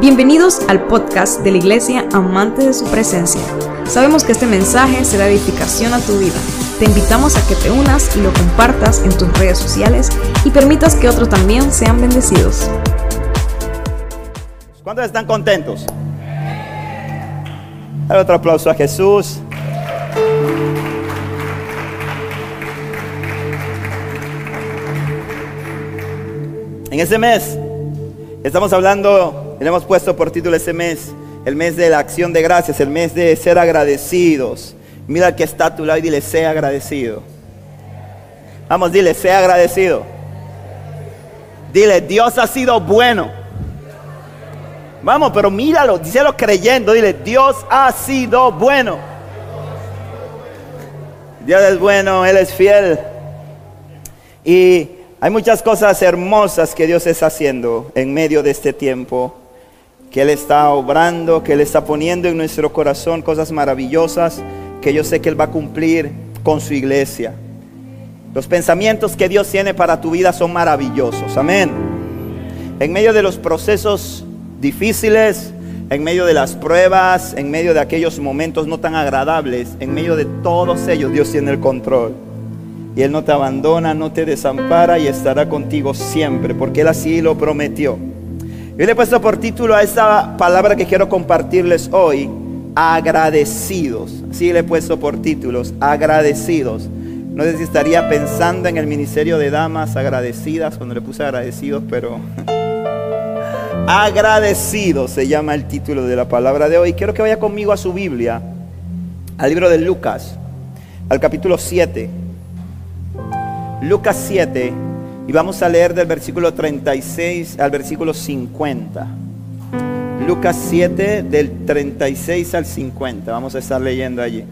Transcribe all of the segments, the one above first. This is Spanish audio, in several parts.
Bienvenidos al podcast de la Iglesia Amante de su Presencia. Sabemos que este mensaje será edificación a tu vida. Te invitamos a que te unas y lo compartas en tus redes sociales y permitas que otros también sean bendecidos. ¿Cuántos están contentos? Dale otro aplauso a Jesús. En ese mes estamos hablando, le hemos puesto por título ese mes, el mes de la acción de gracias, el mes de ser agradecidos. Mira al que está a tu lado y dile, sea agradecido. Vamos, dile, sea agradecido. Dile, Dios ha sido bueno. Vamos, pero míralo, díselo creyendo, dile, Dios ha sido bueno. Dios es bueno, Él es fiel. Y hay muchas cosas hermosas que Dios está haciendo en medio de este tiempo, que Él está obrando, que Él está poniendo en nuestro corazón cosas maravillosas que yo sé que Él va a cumplir con su iglesia. Los pensamientos que Dios tiene para tu vida son maravillosos, amén. En medio de los procesos difíciles, en medio de las pruebas, en medio de aquellos momentos no tan agradables, en medio de todos ellos Dios tiene el control. Y Él no te abandona, no te desampara y estará contigo siempre, porque Él así lo prometió. Yo le he puesto por título a esta palabra que quiero compartirles hoy, agradecidos. Así le he puesto por títulos, agradecidos. No sé si estaría pensando en el ministerio de damas agradecidas cuando le puse agradecidos, pero agradecidos se llama el título de la palabra de hoy. Quiero que vaya conmigo a su Biblia, al libro de Lucas, al capítulo 7. Lucas 7 y vamos a leer del versículo 36 al versículo 50. Lucas 7 del 36 al 50. Vamos a estar leyendo allí.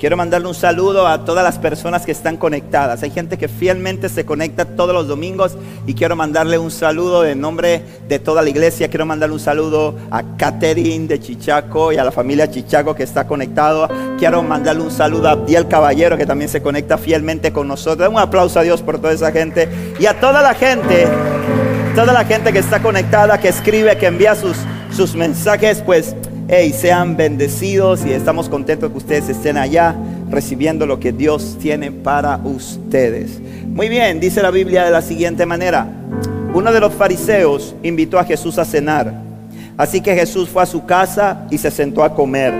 Quiero mandarle un saludo a todas las personas que están conectadas. Hay gente que fielmente se conecta todos los domingos y quiero mandarle un saludo en nombre de toda la iglesia. Quiero mandarle un saludo a Catherine de Chichaco y a la familia Chichaco que está conectado. Quiero mandarle un saludo a Abdiel Caballero que también se conecta fielmente con nosotros. Un aplauso a Dios por toda esa gente y a toda la gente, toda la gente que está conectada, que escribe, que envía sus, sus mensajes, pues hey, sean bendecidos y estamos contentos que ustedes estén allá recibiendo lo que Dios tiene para ustedes. Muy bien, dice la Biblia de la siguiente manera. Uno de los fariseos invitó a Jesús a cenar. Así que Jesús fue a su casa y se sentó a comer.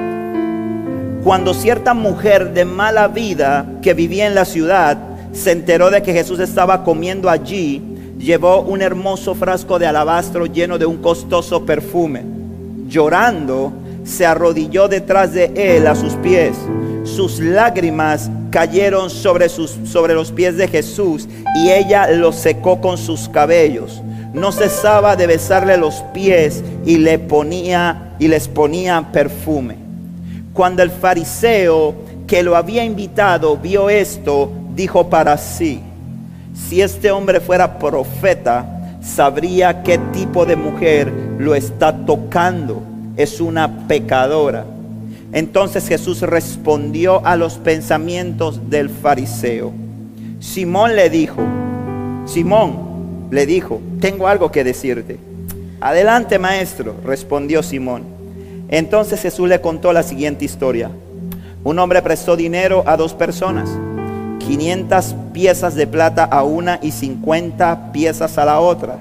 Cuando cierta mujer de mala vida que vivía en la ciudad se enteró de que Jesús estaba comiendo allí, llevó un hermoso frasco de alabastro lleno de un costoso perfume. Llorando, se arrodilló detrás de él a sus pies. Sus lágrimas cayeron sobre, sus, sobre los pies de Jesús y ella los secó con sus cabellos. No cesaba de besarle los pies y le ponía y les ponía perfume. Cuando el fariseo que lo había invitado vio esto, dijo para sí: Si este hombre fuera profeta, sabría qué tipo de mujer lo está tocando es una pecadora. Entonces Jesús respondió a los pensamientos del fariseo. Simón le dijo, Simón le dijo, tengo algo que decirte. Adelante maestro, respondió Simón. Entonces Jesús le contó la siguiente historia. Un hombre prestó dinero a dos personas, 500 piezas de plata a una y 50 piezas a la otra.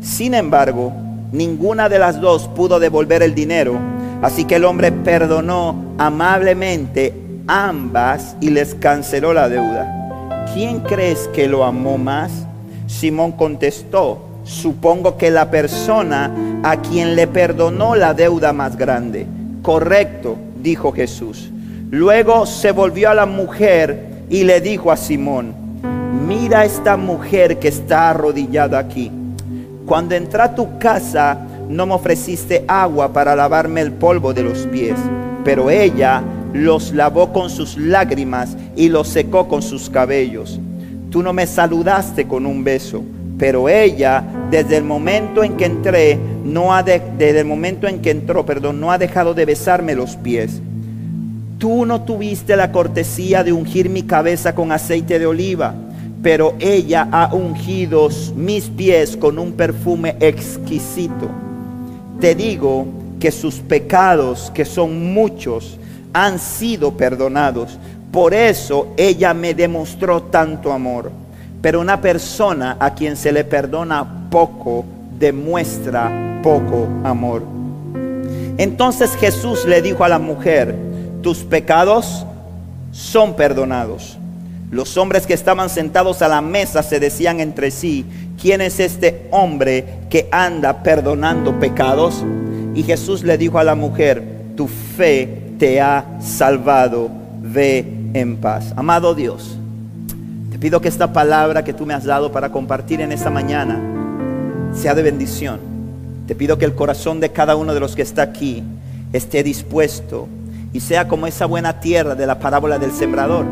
Sin embargo, Ninguna de las dos pudo devolver el dinero. Así que el hombre perdonó amablemente ambas y les canceló la deuda. ¿Quién crees que lo amó más? Simón contestó, supongo que la persona a quien le perdonó la deuda más grande. Correcto, dijo Jesús. Luego se volvió a la mujer y le dijo a Simón, mira esta mujer que está arrodillada aquí cuando entré a tu casa no me ofreciste agua para lavarme el polvo de los pies, pero ella los lavó con sus lágrimas y los secó con sus cabellos. Tú no me saludaste con un beso, pero ella desde el momento en que entré no ha desde el momento en que entró, perdón, no ha dejado de besarme los pies. tú no tuviste la cortesía de ungir mi cabeza con aceite de oliva, pero ella ha ungido mis pies con un perfume exquisito. Te digo que sus pecados, que son muchos, han sido perdonados. Por eso ella me demostró tanto amor. Pero una persona a quien se le perdona poco, demuestra poco amor. Entonces Jesús le dijo a la mujer, tus pecados son perdonados. Los hombres que estaban sentados a la mesa se decían entre sí, ¿quién es este hombre que anda perdonando pecados? Y Jesús le dijo a la mujer, tu fe te ha salvado, ve en paz. Amado Dios, te pido que esta palabra que tú me has dado para compartir en esta mañana sea de bendición. Te pido que el corazón de cada uno de los que está aquí esté dispuesto y sea como esa buena tierra de la parábola del sembrador.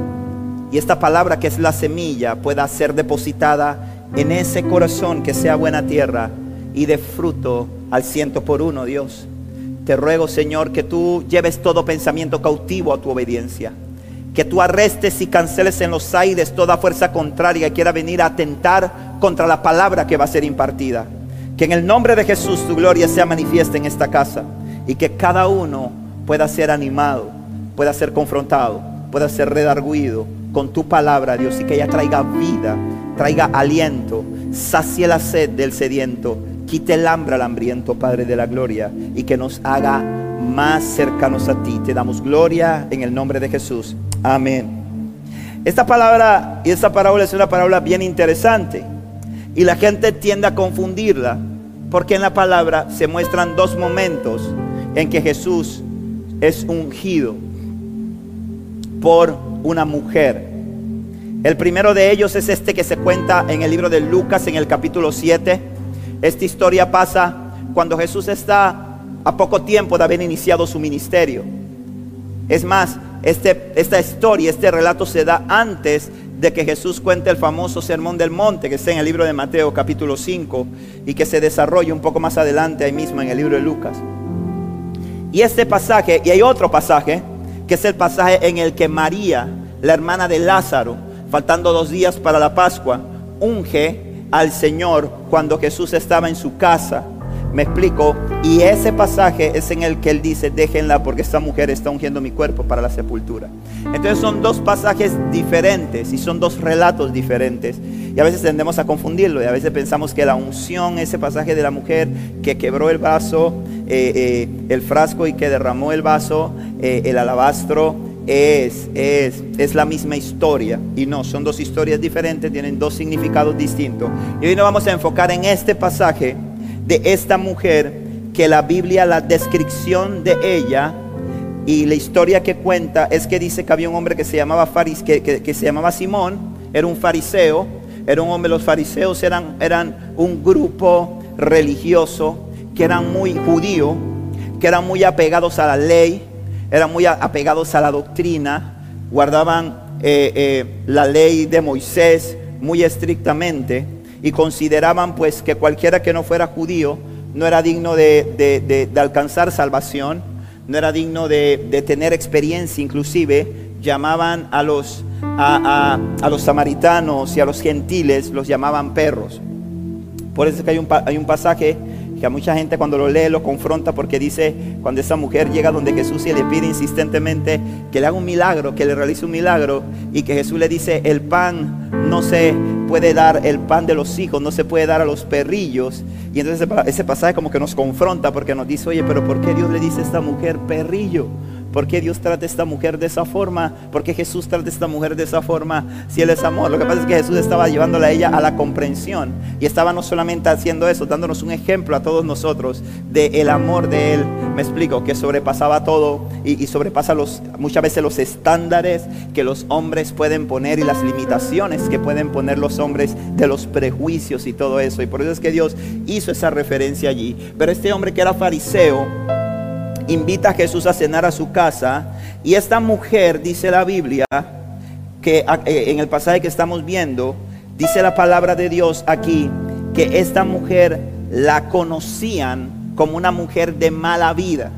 Y esta palabra que es la semilla pueda ser depositada en ese corazón que sea buena tierra y de fruto al ciento por uno, Dios. Te ruego, Señor, que tú lleves todo pensamiento cautivo a tu obediencia. Que tú arrestes y canceles en los aires toda fuerza contraria que quiera venir a atentar contra la palabra que va a ser impartida. Que en el nombre de Jesús tu gloria sea manifiesta en esta casa y que cada uno pueda ser animado, pueda ser confrontado, pueda ser redarguido con tu palabra, Dios, y que ella traiga vida, traiga aliento, sacie la sed del sediento, quite el hambre al hambriento, Padre de la gloria, y que nos haga más cercanos a ti. Te damos gloria en el nombre de Jesús. Amén. Esta palabra y esta parábola es una parábola bien interesante y la gente tiende a confundirla porque en la palabra se muestran dos momentos en que Jesús es ungido por una mujer. El primero de ellos es este que se cuenta en el libro de Lucas en el capítulo 7. Esta historia pasa cuando Jesús está a poco tiempo de haber iniciado su ministerio. Es más, este, esta historia, este relato se da antes de que Jesús cuente el famoso sermón del monte que está en el libro de Mateo capítulo 5 y que se desarrolla un poco más adelante ahí mismo en el libro de Lucas. Y este pasaje, y hay otro pasaje, que es el pasaje en el que María, la hermana de Lázaro, faltando dos días para la Pascua, unge al Señor cuando Jesús estaba en su casa. Me explico. Y ese pasaje es en el que él dice, déjenla porque esta mujer está ungiendo mi cuerpo para la sepultura. Entonces son dos pasajes diferentes y son dos relatos diferentes. Y a veces tendemos a confundirlo y a veces pensamos que la unción, ese pasaje de la mujer que quebró el vaso, eh, eh, el frasco y que derramó el vaso, eh, el alabastro, es, es, es la misma historia. Y no, son dos historias diferentes, tienen dos significados distintos. Y hoy nos vamos a enfocar en este pasaje de esta mujer que la Biblia, la descripción de ella y la historia que cuenta es que dice que había un hombre que se llamaba, Faris, que, que se llamaba Simón, era un fariseo, era un hombre, los fariseos eran, un grupo religioso que eran muy judíos, que eran muy apegados a la ley, eran muy apegados a la doctrina, guardaban eh, eh, la ley de Moisés muy estrictamente y consideraban pues que cualquiera que no fuera judío no era digno de, alcanzar salvación, no era digno de, tener experiencia, inclusive llamaban a los, a, los samaritanos y a los gentiles, los llamaban perros. Por eso es que hay un, hay un pasaje que a mucha gente cuando lo lee lo confronta porque dice, cuando esa mujer llega donde Jesús y le pide insistentemente que le haga un milagro, que le realice un milagro, y que Jesús le dice, el pan no se puede dar, el pan de los hijos no se puede dar a los perrillos. Y entonces ese pasaje como que nos confronta porque nos dice, oye, pero ¿por qué Dios le dice a esta mujer perrillo? ¿Por qué Dios trata a esta mujer de esa forma? ¿Por qué Jesús trata a esta mujer de esa forma si Él es amor? Lo que pasa es que Jesús estaba llevándola a ella a la comprensión y estaba no solamente haciendo eso, dándonos un ejemplo a todos nosotros del el amor de Él, me explico, que sobrepasaba todo y, y, sobrepasa los, muchas veces los estándares que los hombres pueden poner y las limitaciones que pueden poner los hombres de los prejuicios y todo eso. Y por eso es que Dios hizo esa referencia allí. Pero este hombre que era fariseo, invita a Jesús a cenar a su casa y esta mujer, dice la Biblia, que eh, en el pasaje que estamos viendo, dice la palabra de Dios aquí, que esta mujer la conocían como una mujer de mala vida.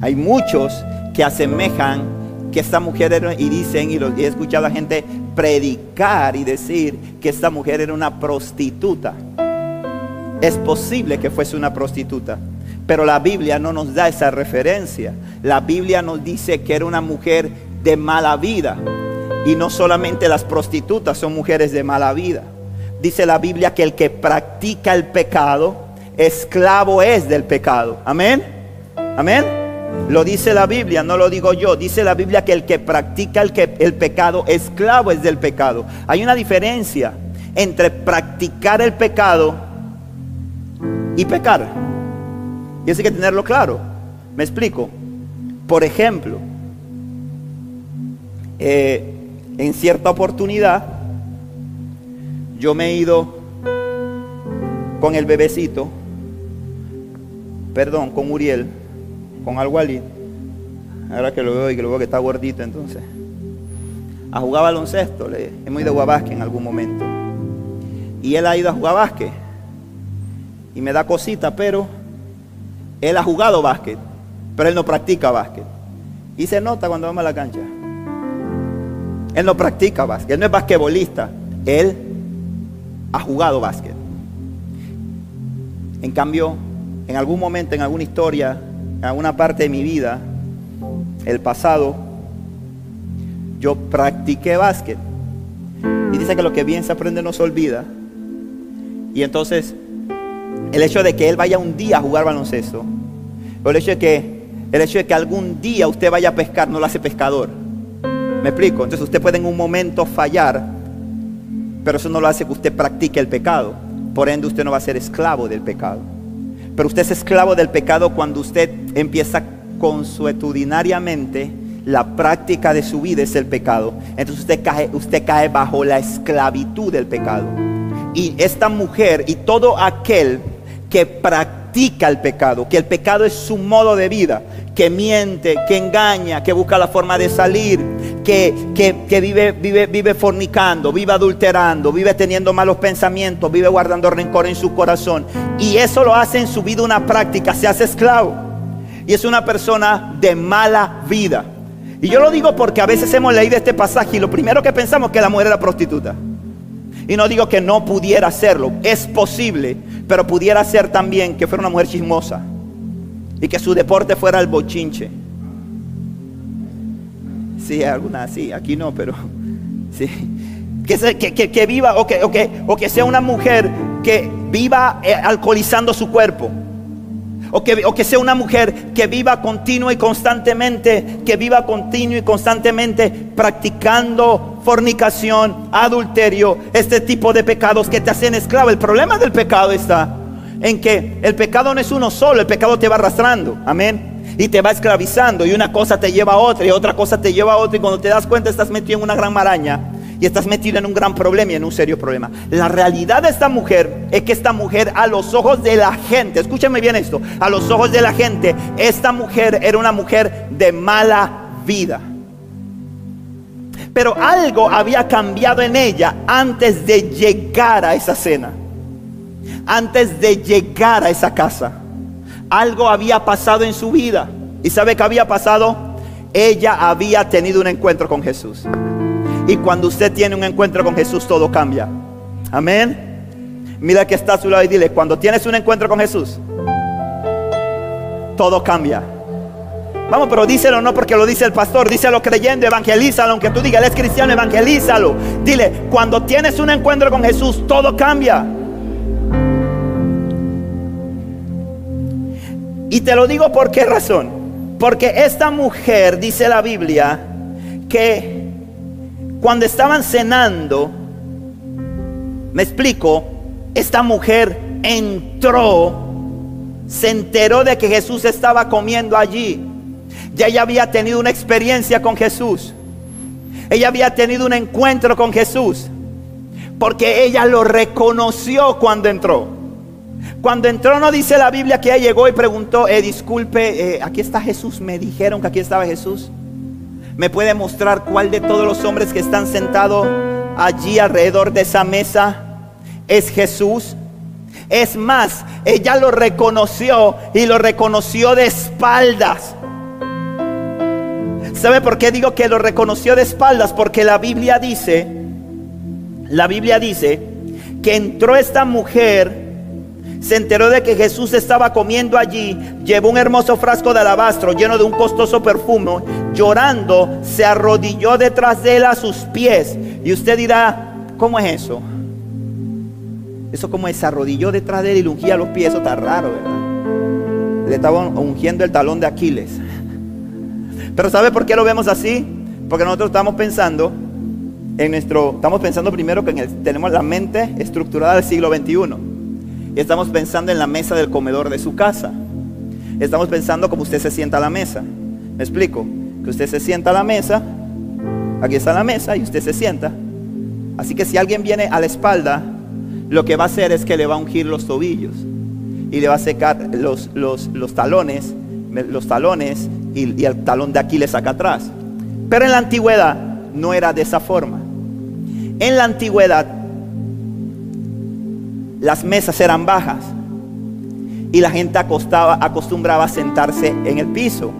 Hay muchos que asemejan que esta mujer era, y dicen, y, he escuchado a gente predicar y decir que esta mujer era una prostituta. Es posible que fuese una prostituta, pero la Biblia no nos da esa referencia. La Biblia nos dice que era una mujer de mala vida. Y no solamente las prostitutas son mujeres de mala vida. Dice la Biblia que el que practica el pecado, esclavo es del pecado. Amén. Amén. Lo dice la Biblia, no lo digo yo. Dice la Biblia que el que practica el, pecado, esclavo es del pecado. Hay una diferencia entre practicar el pecado y pecar. Y eso hay que tenerlo claro. Me explico. Por ejemplo, eh, en cierta oportunidad, yo me he ido con el bebecito, perdón, con Uriel, con Algualí, ahora que lo veo y que lo veo que está gordito entonces, a jugar baloncesto, le, hemos ido a jugar en algún momento, y él ha ido a jugar básquet, y me da cosita, pero él ha jugado básquet, pero él no practica básquet, y se nota cuando vamos a la cancha. Él no practica básquet, él no es basquetbolista, él ha jugado básquet. En cambio, en algún momento, en alguna historia, en alguna parte de mi vida, el pasado, yo practiqué básquet. Y dice que lo que bien se aprende no se olvida. Y entonces, el hecho de que él vaya un día a jugar baloncesto, o el hecho de que, el hecho de que algún día usted vaya a pescar, no lo hace pescador. ¿Me explico? Entonces usted puede en un momento fallar, pero eso no lo hace que usted practique el pecado. Por ende usted no va a ser esclavo del pecado. Pero usted es esclavo del pecado cuando usted empieza consuetudinariamente la práctica de su vida es el pecado. Entonces usted cae, usted cae bajo la esclavitud del pecado. Y esta mujer y todo aquel que practica el pecado, que el pecado es su modo de vida, que miente, que engaña, que busca la forma de salir, que, vive, vive, vive fornicando, vive adulterando, vive teniendo malos pensamientos, vive guardando rencor en su corazón. Y eso lo hace en su vida una práctica, se hace esclavo. Y es una persona de mala vida. Y yo lo digo porque a veces hemos leído este pasaje y lo primero que pensamos es que la mujer era prostituta. Y no digo que no pudiera hacerlo, es posible, pero pudiera ser también que fuera una mujer chismosa y que su deporte fuera el bochinche Sí, alguna sí, aquí no, pero sí. Que, que, viva o que, o, que, o que sea una mujer que viva eh, alcoholizando su cuerpo. O que, o que, sea una mujer que viva continuo y constantemente, que viva continuo y constantemente practicando fornicación, adulterio, este tipo de pecados que te hacen esclavo. El problema del pecado está en que el pecado no es uno solo, el pecado te va arrastrando. Amén y te va esclavizando y una cosa te lleva a otra y otra cosa te lleva a otra y cuando te das cuenta estás metido en una gran maraña y estás metido en un gran problema y en un serio problema. La realidad de esta mujer es que esta mujer a los ojos de la gente, escúchame bien esto, a los ojos de la gente, esta mujer era una mujer de mala vida. Pero algo había cambiado en ella antes de llegar a esa cena, antes de llegar a esa casa algo había pasado en su vida. ¿Y sabe qué había pasado? Ella había tenido un encuentro con Jesús. Y cuando usted tiene un encuentro con Jesús, todo cambia. Amén. Mira que está a su lado y dile, cuando tienes un encuentro con Jesús, todo cambia. Vamos, pero díselo no porque lo dice el pastor, díselo creyendo, evangelízalo, aunque tú digas, él es cristiano, evangelízalo. Dile, cuando tienes un encuentro con Jesús, todo cambia. Y te lo digo por qué razón. Porque esta mujer, dice la Biblia, que cuando estaban cenando, me explico, esta mujer entró, se enteró de que Jesús estaba comiendo allí. Ya ella había tenido una experiencia con Jesús. Ella había tenido un encuentro con Jesús. Porque ella lo reconoció cuando entró. Cuando entró no dice la Biblia que ella llegó y preguntó, eh, disculpe, eh, aquí está Jesús, me dijeron que aquí estaba Jesús. ¿Me puede mostrar cuál de todos los hombres que están sentados allí alrededor de esa mesa es Jesús? Es más, ella lo reconoció y lo reconoció de espaldas. ¿Sabe por qué digo que lo reconoció de espaldas? Porque la Biblia dice, la Biblia dice que entró esta mujer, se enteró de que Jesús estaba comiendo allí, llevó un hermoso frasco de alabastro lleno de un costoso perfume, llorando, se arrodilló detrás de él a sus pies. Y usted dirá, ¿cómo es eso? Eso como se arrodilló detrás de él y le ungía los pies, eso está raro, ¿verdad? Le estaba ungiendo el talón de Aquiles. Pero ¿sabe por qué lo vemos así? Porque nosotros estamos pensando en nuestro, estamos pensando primero que tenemos la mente estructurada del siglo XXI. Y estamos pensando en la mesa del comedor de su casa. Estamos pensando como usted se sienta a la mesa. ¿Me explico? Usted se sienta a la mesa, aquí está la mesa y usted se sienta. Así que si alguien viene a la espalda, lo que va a hacer es que le va a ungir los tobillos y le va a secar los, los, los talones, los talones y, el talón de Aquiles acá atrás. Pero en la antigüedad no era de esa forma. En la antigüedad las mesas eran bajas y la gente acostaba, acostumbraba a sentarse en el piso,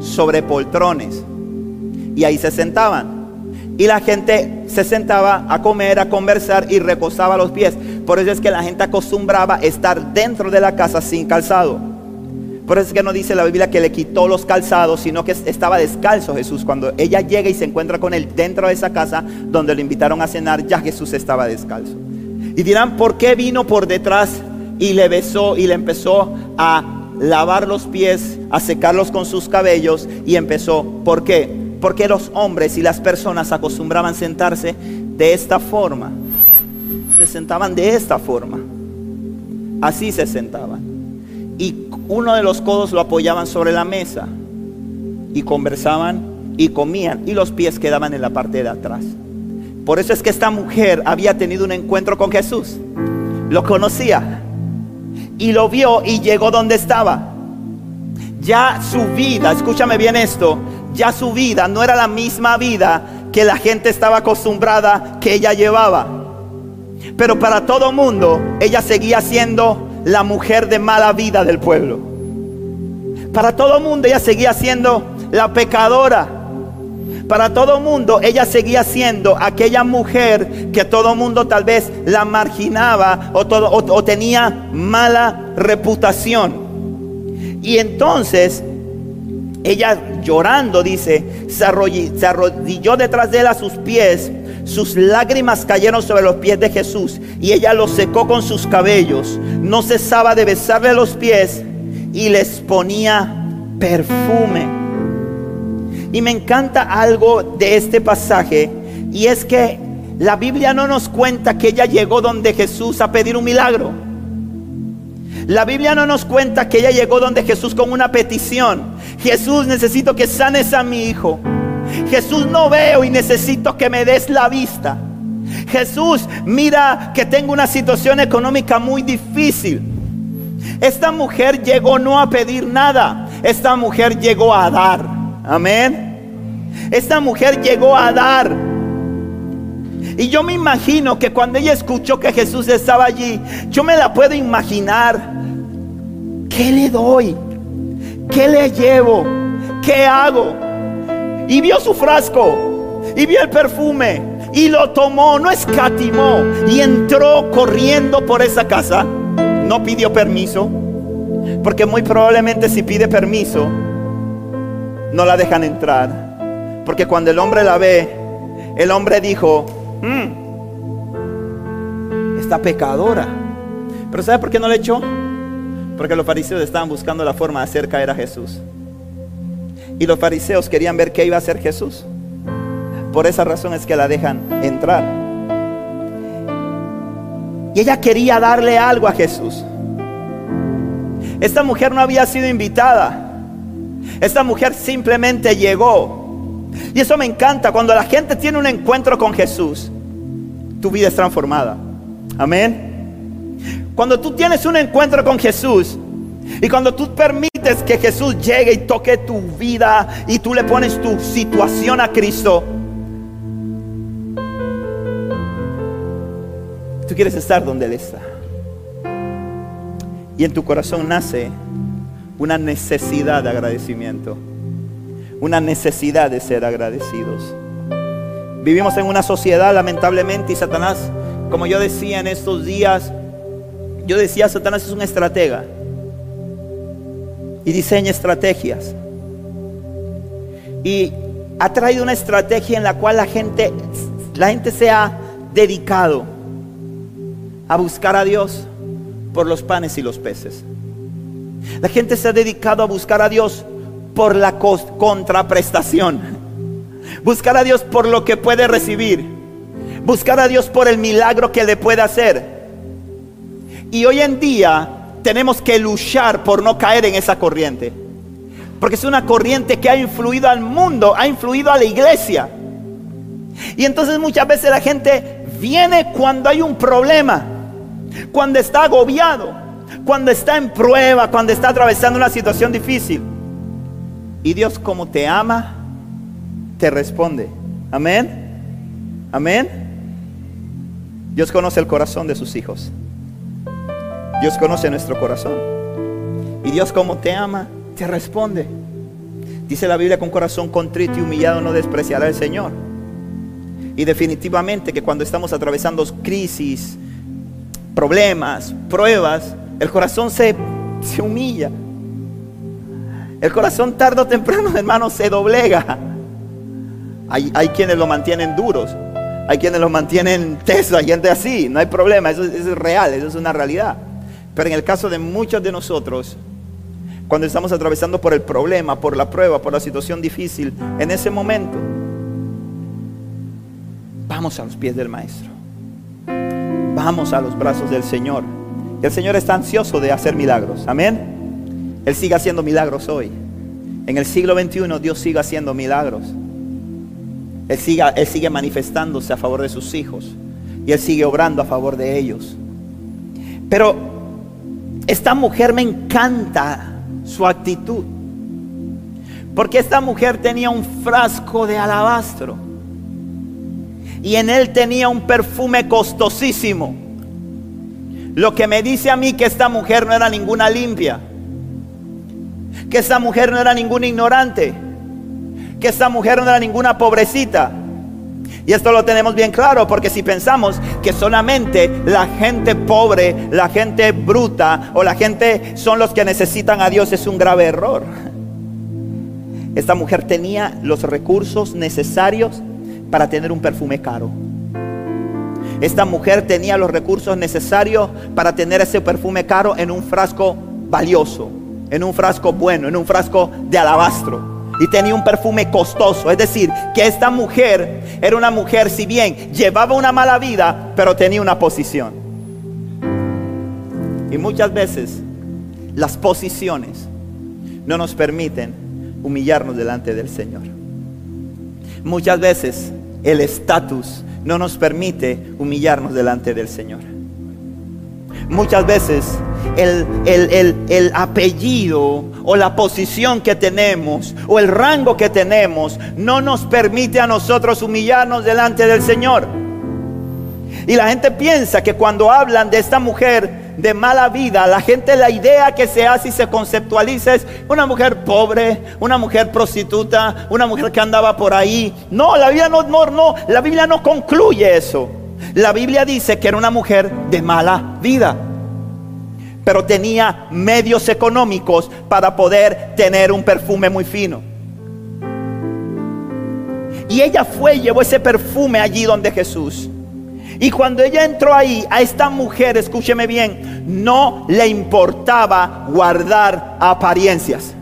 sobre poltrones. Y ahí se sentaban. Y la gente se sentaba a comer, a conversar y recostaba los pies. Por eso es que la gente acostumbraba estar dentro de la casa sin calzado. Por eso es que no dice la Biblia que le quitó los calzados, sino que estaba descalzo Jesús. Cuando ella llega y se encuentra con él dentro de esa casa donde lo invitaron a cenar, ya Jesús estaba descalzo. Y dirán, ¿por qué vino por detrás y le besó y le empezó a lavar los pies, a secarlos con sus cabellos y empezó? ¿Por qué? Porque los hombres y las personas acostumbraban sentarse de esta forma. Se sentaban de esta forma. Así se sentaban y uno de los codos lo apoyaban sobre la mesa y conversaban y comían y los pies quedaban en la parte de atrás. Por eso es que esta mujer había tenido un encuentro con Jesús. Lo conocía y lo vio y llegó donde estaba. Ya su vida, escúchame bien esto, ya su vida no era la misma vida que la gente estaba acostumbrada que ella llevaba. Pero para todo mundo ella seguía siendo la mujer de mala vida del pueblo. Para todo mundo ella seguía siendo la pecadora. Para todo mundo ella seguía siendo aquella mujer que todo mundo tal vez la marginaba o, tenía mala reputación. Y entonces ella llorando dice, se arrodilló detrás de él a sus pies sus lágrimas cayeron sobre los pies de Jesús y ella los secó con sus cabellos. No cesaba de besarle los pies y les ponía perfume. Y me encanta algo de este pasaje y es que la Biblia no nos cuenta que ella llegó donde Jesús a pedir un milagro. La Biblia no nos cuenta que ella llegó donde Jesús con una petición. Jesús, necesito que sanes a mi hijo. Jesús, no veo y necesito que me des la vista. Jesús, mira que tengo una situación económica muy difícil. Esta mujer llegó no a pedir nada, esta mujer llegó a dar. Amén. Esta mujer llegó a dar. Y yo me imagino que cuando ella escuchó que Jesús estaba allí, yo me la puedo imaginar. ¿Qué le doy? ¿Qué le llevo? ¿Qué hago? y vio su frasco y vio el perfume y lo tomó, no escatimó y entró corriendo por esa casa. No pidió permiso, porque muy probablemente si pide permiso, no la dejan entrar. Porque cuando el hombre la ve, el hombre dijo, mm, esta pecadora. Pero ¿sabe por qué no le echó? Porque los fariseos estaban buscando la forma de hacer caer a Jesús. Y los fariseos querían ver qué iba a hacer Jesús. Por esa razón es que la dejan entrar. Y ella quería darle algo a Jesús. Esta mujer no había sido invitada. Esta mujer simplemente llegó. Y eso me encanta. Cuando la gente tiene un encuentro con Jesús, tu vida es transformada. Amén. Cuando tú tienes un encuentro con Jesús, y cuando tú permites que Jesús llegue y toque tu vida y tú le pones tu situación a Cristo, tú quieres estar donde Él está. Y en tu corazón nace una necesidad de agradecimiento. una necesidad de ser agradecidos. Vivimos en una sociedad lamentablemente y Satanás, como yo decía en estos días, yo decía, Satanás es un estratega y diseña estrategias. Y ha traído una estrategia en la cual la gente, la gente se ha dedicado a buscar a Dios por los panes y los peces. La gente se ha dedicado a buscar a Dios por la contraprestación. Buscar a Dios por lo que puede recibir. Buscar a Dios por el milagro que le puede hacer. Y hoy en día tenemos que luchar por no caer en esa corriente. Porque es una corriente que ha influido al mundo, ha influido a la iglesia. Y entonces muchas veces la gente viene cuando hay un problema, cuando está agobiado, cuando está en prueba, cuando está atravesando una situación difícil. Y Dios como te ama, te responde. Amén. Amén. Dios conoce el corazón de sus hijos. Dios conoce nuestro corazón. Y Dios como te ama, te responde. Dice la Biblia con corazón contrito y humillado no despreciará al Señor. Y definitivamente que cuando estamos atravesando crisis, problemas, pruebas, el corazón se, se humilla. El corazón tarde o temprano, hermano, se doblega. Hay, hay, quienes lo mantienen duros, hay quienes lo mantienen tesos, hay gente así, no hay problema, eso es real, eso es una realidad. Pero en el caso de muchos de nosotros, cuando estamos atravesando por el problema, por la prueba, por la situación difícil, en ese momento, vamos a los pies del Maestro. Vamos a los brazos del Señor. El Señor está ansioso de hacer milagros. Amén. Él sigue haciendo milagros hoy. En el siglo XXI Dios sigue haciendo milagros. Él sigue, él sigue manifestándose a favor de sus hijos. Y Él sigue obrando a favor de ellos. Pero esta mujer me encanta su actitud. Porque esta mujer tenía un frasco de alabastro. Y en él tenía un perfume costosísimo. Lo que me dice a mí que esta mujer no era ninguna limpia. Que esta mujer no era ninguna ignorante. Que esta mujer no era ninguna pobrecita. Y esto lo tenemos bien claro porque si pensamos que solamente la gente pobre, la gente bruta o la gente son los que necesitan a Dios es un grave error. Esta mujer tenía los recursos necesarios para tener un perfume caro. Esta mujer tenía los recursos necesarios para tener ese perfume caro en un frasco valioso, en un frasco bueno, en un frasco de alabastro y tenía un perfume costoso. Es decir, que esta mujer era una mujer, si bien llevaba una mala vida, pero tenía una posición. Y muchas veces las posiciones no nos permiten humillarnos delante del Señor. Muchas veces el estatus no nos permite humillarnos delante del Señor. Muchas veces el, el, apellido o la posición que tenemos o el rango que tenemos no nos permite a nosotros humillarnos delante del Señor. Y la gente piensa que cuando hablan de esta mujer de mala vida, la gente la idea que se hace y se conceptualiza es una mujer pobre, una mujer prostituta, una mujer que andaba por ahí. No, la Biblia no, no, la Biblia no concluye eso. La Biblia dice que era una mujer de mala vida pero tenía medios económicos para poder tener un perfume muy fino. Y ella fue y llevó ese perfume allí donde Jesús. Y cuando ella entró ahí, a esta mujer, escúcheme bien, no le importaba guardar apariencias.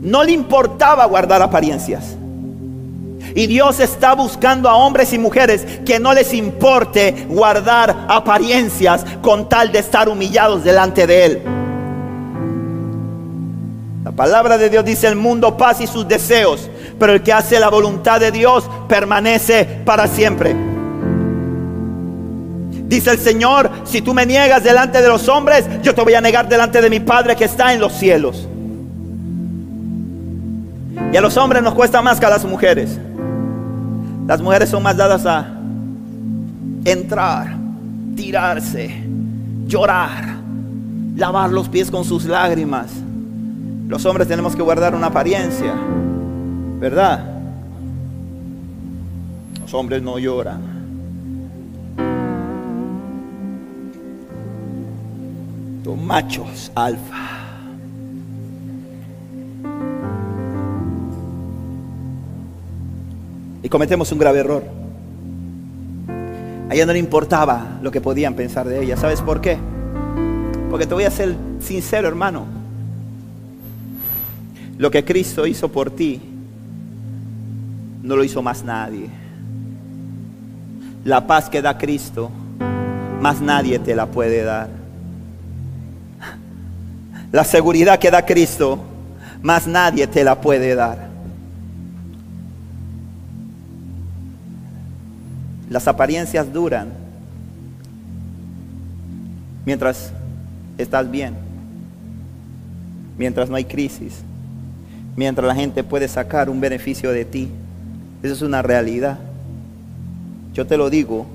No le importaba guardar apariencias. Y Dios está buscando a hombres y mujeres que no les importe guardar apariencias con tal de estar humillados delante de Él. La palabra de Dios dice el mundo paz y sus deseos, pero el que hace la voluntad de Dios permanece para siempre. Dice el Señor, si tú me niegas delante de los hombres, yo te voy a negar delante de mi Padre que está en los cielos. Y a los hombres nos cuesta más que a las mujeres. Las mujeres son más dadas a entrar, tirarse, llorar, lavar los pies con sus lágrimas, Los hombres tenemos que guardar una apariencia, ¿verdad? Los hombres no lloran. Los machos alfa. Y cometemos un grave error. A ella no le importaba lo que podían pensar de ella. ¿Sabes por qué? Porque te voy a ser sincero, hermano. Lo que Cristo hizo por ti, no lo hizo más nadie. La paz que da Cristo, más nadie te la puede dar. La seguridad que da Cristo, más nadie te la puede dar. Las apariencias duran mientras estás bien, mientras no hay crisis, mientras la gente puede sacar un beneficio de ti. Esa es una realidad. Yo te lo digo,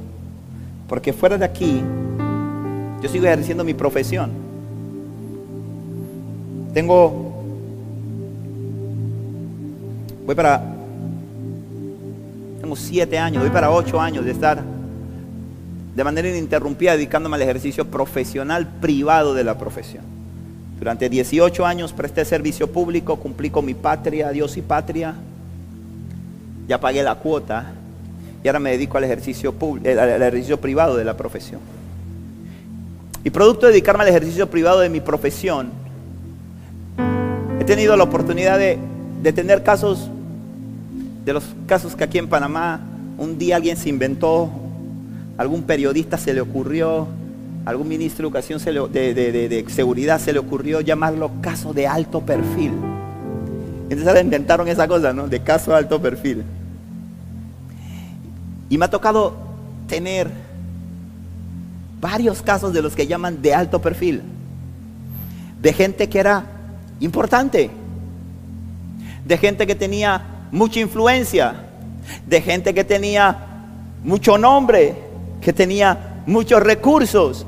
porque fuera de aquí, yo sigo ejerciendo mi profesión. Tengo, voy para, tengo siete años, voy para ocho años de estar de manera ininterrumpida dedicándome al ejercicio profesional privado de la profesión. Durante 18 años presté servicio público, cumplí con mi patria, Dios y patria, ya pagué la cuota y ahora me dedico al ejercicio, eh, al ejercicio privado de la profesión. Y producto de dedicarme al ejercicio privado de mi profesión, he tenido la oportunidad de, de tener casos, de los casos que aquí en Panamá un día alguien se inventó algún periodista se le ocurrió, algún ministro de educación de, seguridad se le ocurrió llamarlo caso de alto perfil. Entonces inventaron esa cosa, ¿no? De caso de alto perfil. Y me ha tocado tener varios casos de los que llaman de alto perfil. De gente que era importante. De gente que tenía mucha influencia. De gente que tenía mucho nombre que tenía muchos recursos.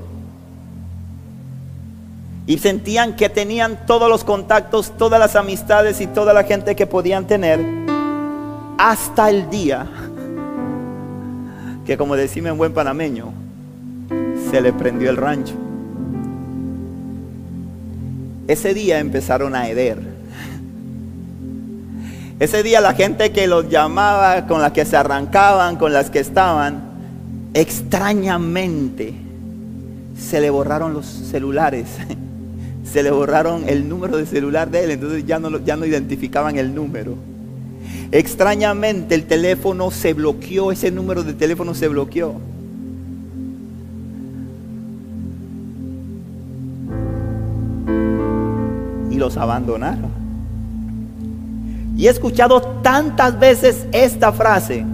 Y sentían que tenían todos los contactos, todas las amistades y toda la gente que podían tener hasta el día que, como decimos en buen panameño, se le prendió el rancho. Ese día empezaron a heder. Ese día la gente que los llamaba, con las que se arrancaban, con las que estaban, extrañamente se le borraron los celulares, se le borraron el número de celular de él, entonces ya no, ya no identificaban el número. Extrañamente el teléfono se bloqueó, ese número de teléfono se bloqueó. Y los abandonaron. Y he escuchado tantas veces esta frase.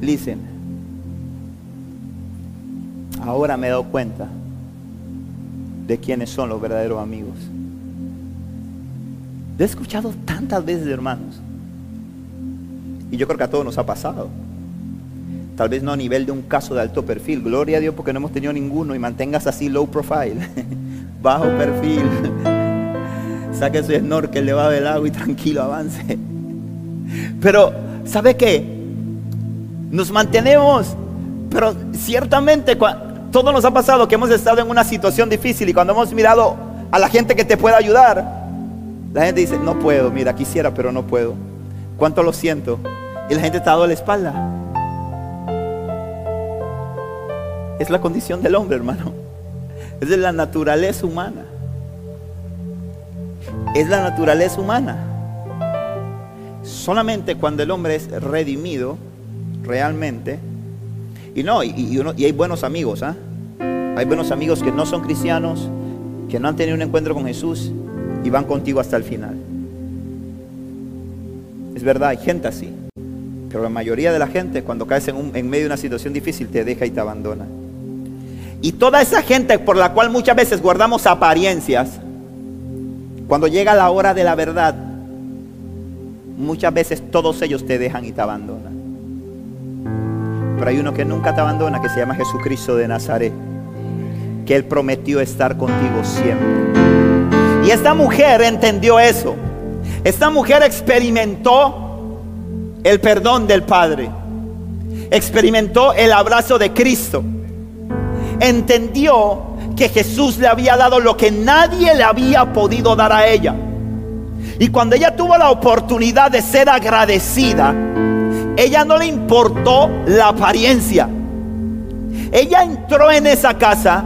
Listen, ahora me he dado cuenta de quiénes son los verdaderos amigos. He escuchado tantas veces, hermanos. Y yo creo que a todos nos ha pasado. Tal vez no a nivel de un caso de alto perfil. Gloria a Dios porque no hemos tenido ninguno y mantengas así low profile. Bajo perfil. Saque su snorkel debajo del agua y tranquilo avance. Pero, ¿sabe qué? nos mantenemos, pero ciertamente todo nos ha pasado que hemos estado en una situación difícil y cuando hemos mirado a la gente que te puede ayudar, la gente dice, no puedo, mira, quisiera, pero no puedo. ¿Cuánto lo siento? Y la gente está dado la espalda. Es la condición del hombre, hermano. Es de la naturaleza humana. Es la naturaleza humana. Solamente cuando el hombre es redimido, realmente. Y no, y, hay buenos amigos, ¿ah? Hay buenos amigos que no son cristianos, que no han tenido un encuentro con Jesús y van contigo hasta el final. Es verdad, hay gente así. Pero la mayoría de la gente, cuando caes en, medio de una situación difícil, te deja y te abandona. Y toda esa gente por la cual muchas veces guardamos apariencias, cuando llega la hora de la verdad, muchas veces todos ellos te dejan y te abandonan pero hay uno que nunca te abandona, que se llama Jesucristo de Nazaret, que Él prometió estar contigo siempre. Y esta mujer entendió eso. Esta mujer experimentó el perdón del Padre. Experimentó el abrazo de Cristo. Entendió que Jesús le había dado lo que nadie le había podido dar a ella. Y cuando ella tuvo la oportunidad de ser agradecida, ella no le importó la apariencia. Ella entró en esa casa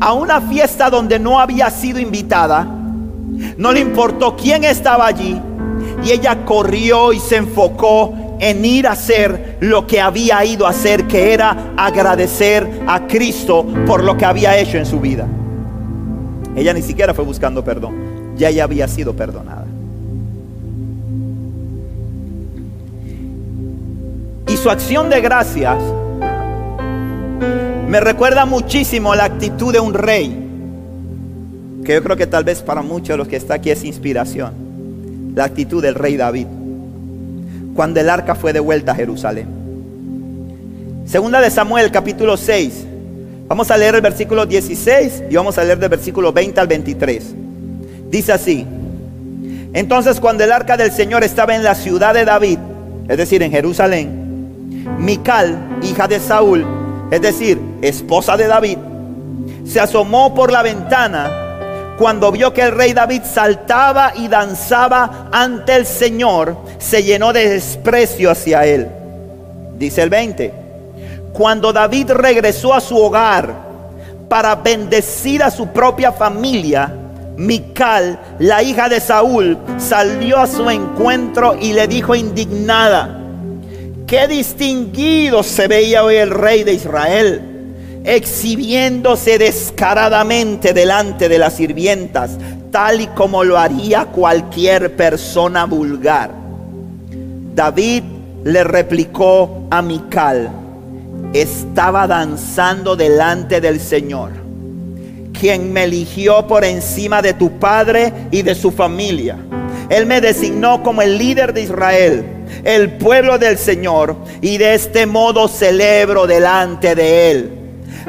a una fiesta donde no había sido invitada. No le importó quién estaba allí. Y ella corrió y se enfocó en ir a hacer lo que había ido a hacer, que era agradecer a Cristo por lo que había hecho en su vida. Ella ni siquiera fue buscando perdón, ya ella había sido perdonada. Y su acción de gracias me recuerda muchísimo la actitud de un rey, que yo creo que tal vez para muchos de los que está aquí es inspiración, la actitud del rey David, cuando el arca fue devuelta a Jerusalén. Segunda de Samuel capítulo 6, vamos a leer el versículo 16 y vamos a leer del versículo 20 al 23. Dice así, entonces cuando el arca del Señor estaba en la ciudad de David, es decir, en Jerusalén, Mical, hija de Saúl, es decir, esposa de David, se asomó por la ventana cuando vio que el rey David saltaba y danzaba ante el Señor, se llenó de desprecio hacia él. Dice el 20. Cuando David regresó a su hogar para bendecir a su propia familia, Mical, la hija de Saúl, salió a su encuentro y le dijo indignada, Qué distinguido se veía hoy el rey de Israel, exhibiéndose descaradamente delante de las sirvientas, tal y como lo haría cualquier persona vulgar. David le replicó a Mical, estaba danzando delante del Señor, quien me eligió por encima de tu padre y de su familia. Él me designó como el líder de Israel el pueblo del Señor y de este modo celebro delante de Él.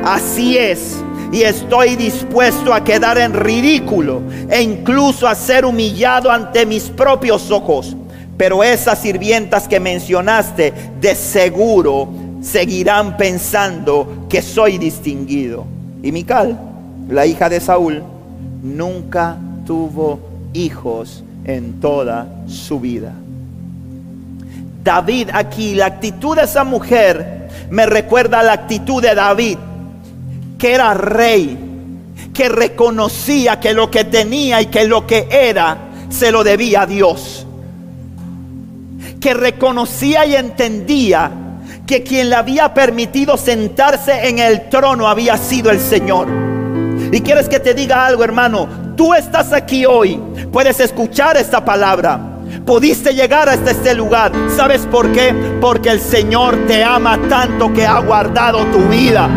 Así es. Y estoy dispuesto a quedar en ridículo e incluso a ser humillado ante mis propios ojos. Pero esas sirvientas que mencionaste de seguro seguirán pensando que soy distinguido. Y Mical, la hija de Saúl, nunca tuvo hijos en toda su vida. David aquí, la actitud de esa mujer me recuerda a la actitud de David, que era rey, que reconocía que lo que tenía y que lo que era se lo debía a Dios. Que reconocía y entendía que quien le había permitido sentarse en el trono había sido el Señor. Y quieres que te diga algo, hermano. Tú estás aquí hoy, puedes escuchar esta palabra pudiste llegar hasta este lugar. ¿Sabes por qué? Porque el Señor te ama tanto que ha guardado tu vida.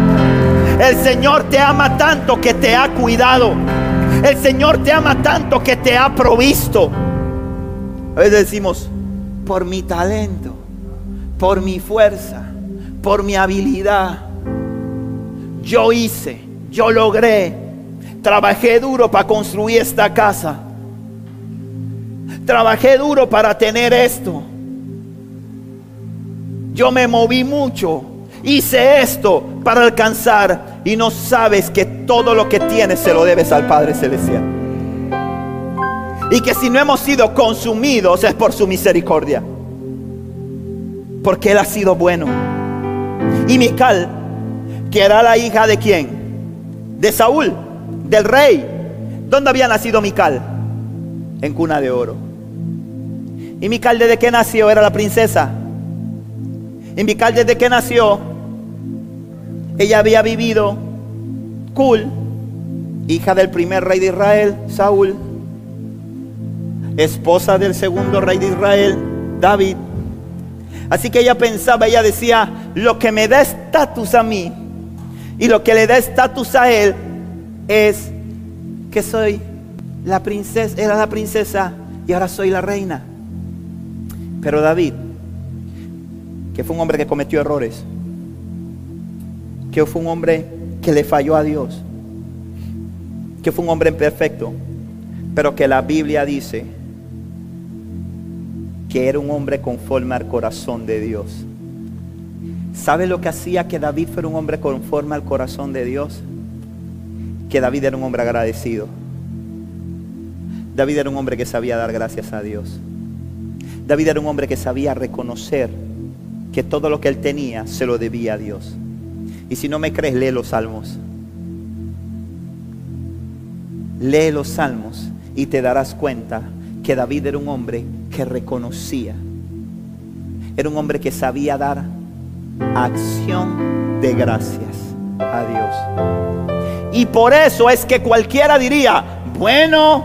El Señor te ama tanto que te ha cuidado. El Señor te ama tanto que te ha provisto. A veces decimos, por mi talento, por mi fuerza, por mi habilidad, yo hice, yo logré, trabajé duro para construir esta casa trabajé duro para tener esto. Yo me moví mucho. Hice esto para alcanzar. Y no sabes que todo lo que tienes se lo debes al Padre Celestial. Y que si no hemos sido consumidos es por su misericordia. Porque Él ha sido bueno. Y Mical, que era la hija de quién? De Saúl, del rey. ¿Dónde había nacido Mical? En cuna de oro. ¿Y Mical desde que nació era la princesa? ¿Y Mical desde que nació? Ella había vivido cool, hija del primer rey de Israel, Saúl, esposa del segundo rey de Israel, David. Así que ella pensaba, ella decía, lo que me da estatus a mí y lo que le da estatus a él es que soy la princesa, era la princesa y ahora soy la reina. Pero David, que fue un hombre que cometió errores, que fue un hombre que le falló a Dios, que fue un hombre imperfecto, pero que la Biblia dice que era un hombre conforme al corazón de Dios. ¿Sabe lo que hacía que David fuera un hombre conforme al corazón de Dios? Que David era un hombre agradecido. David era un hombre que sabía dar gracias a Dios. David era un hombre que sabía reconocer que todo lo que él tenía se lo debía a Dios. Y si no me crees, lee los salmos. Lee los salmos y te darás cuenta que David era un hombre que reconocía. Era un hombre que sabía dar acción de gracias a Dios. Y por eso es que cualquiera diría, bueno,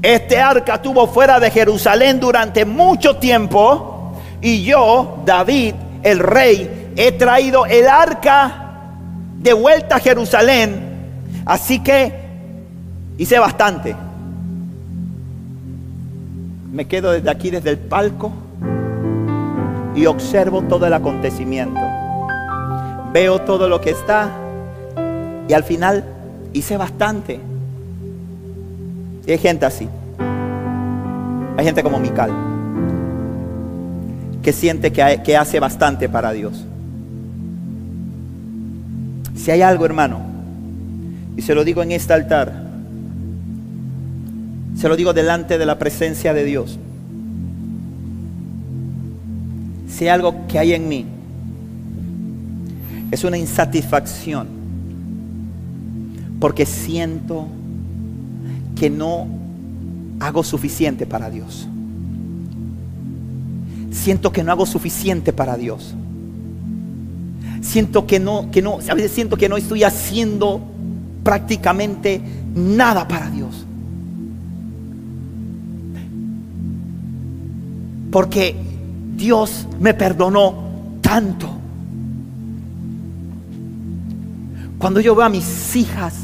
este arca estuvo fuera de Jerusalén durante mucho tiempo y yo, David, el rey, he traído el arca de vuelta a Jerusalén. Así que hice bastante. Me quedo desde aquí, desde el palco, y observo todo el acontecimiento. Veo todo lo que está y al final hice bastante. Y hay gente así. Hay gente como Mical, que siente que, que hace bastante para Dios. Si hay algo, hermano, y se lo digo en este altar, se lo digo delante de la presencia de Dios. Si hay algo que hay en mí, es una insatisfacción, porque siento que no hago suficiente para Dios. Siento que no hago suficiente para Dios. Siento que no, que no, a veces siento que no estoy haciendo prácticamente nada para Dios. Porque Dios me perdonó tanto. Cuando yo veo a mis hijas,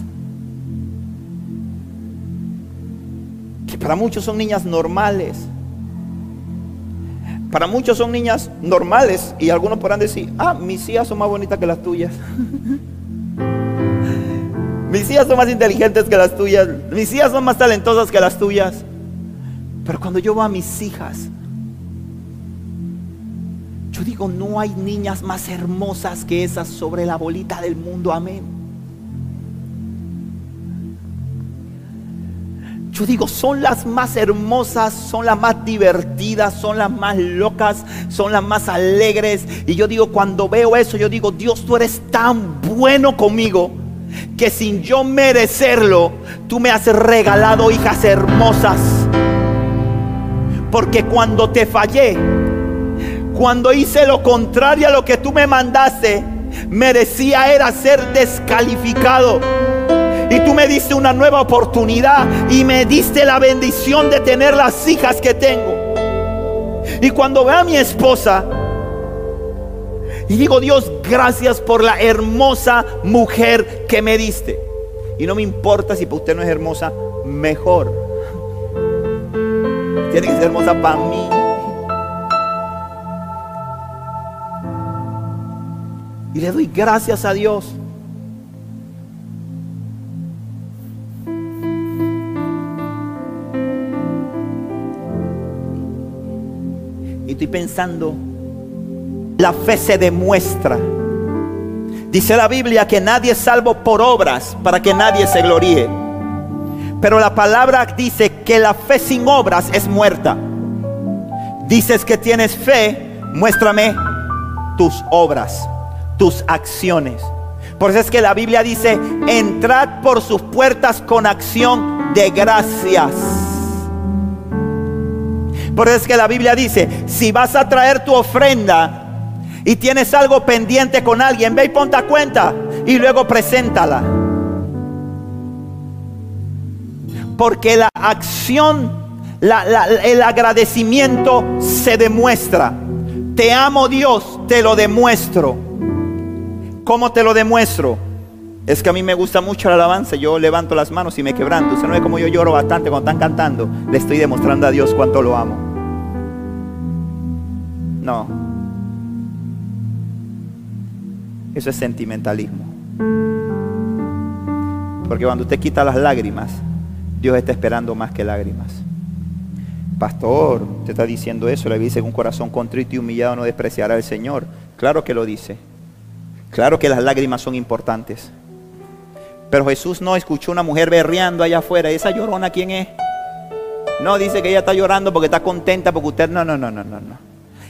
que para muchos son niñas normales, para muchos son niñas normales y algunos podrán decir, ah, mis hijas son más bonitas que las tuyas. mis hijas son más inteligentes que las tuyas. Mis hijas son más talentosas que las tuyas. Pero cuando yo veo a mis hijas, yo digo, no hay niñas más hermosas que esas sobre la bolita del mundo. Amén. Yo digo, son las más hermosas, son las más divertidas, son las más locas, son las más alegres. Y yo digo, cuando veo eso, yo digo, Dios, tú eres tan bueno conmigo que sin yo merecerlo, tú me has regalado hijas hermosas. Porque cuando te fallé, cuando hice lo contrario a lo que tú me mandaste, merecía era ser descalificado. Tú me diste una nueva oportunidad y me diste la bendición de tener las hijas que tengo. Y cuando veo a mi esposa y digo, Dios, gracias por la hermosa mujer que me diste. Y no me importa si para usted no es hermosa, mejor. Tiene que ser hermosa para mí. Y le doy gracias a Dios. Estoy pensando, la fe se demuestra. Dice la Biblia que nadie es salvo por obras para que nadie se gloríe. Pero la palabra dice que la fe sin obras es muerta. Dices que tienes fe, muéstrame tus obras tus acciones. Por eso es que la Biblia dice, entrad por sus puertas con acción de gracias. Por eso es que la Biblia dice, si vas a traer tu ofrenda y tienes algo pendiente con alguien, ve y ponte a cuenta y luego preséntala. Porque la acción, el agradecimiento se demuestra. Te amo Dios, te lo demuestro. ¿Cómo te lo demuestro? Es que a mí me gusta mucho la alabanza. Yo levanto las manos y me quebranto. Usted no ve como yo lloro bastante cuando están cantando. Le estoy demostrando a Dios cuánto lo amo. No. Eso es sentimentalismo. Porque cuando usted quita las lágrimas, Dios está esperando más que lágrimas. Pastor, usted está diciendo eso, le dice que un corazón contrito y humillado no despreciará al Señor. Claro que lo dice. Claro que las lágrimas son importantes. Pero Jesús no escuchó una mujer berreando allá afuera. ¿Esa llorona quién es? No, dice que ella está llorando porque está contenta, porque usted... No, no, no, no, no, no.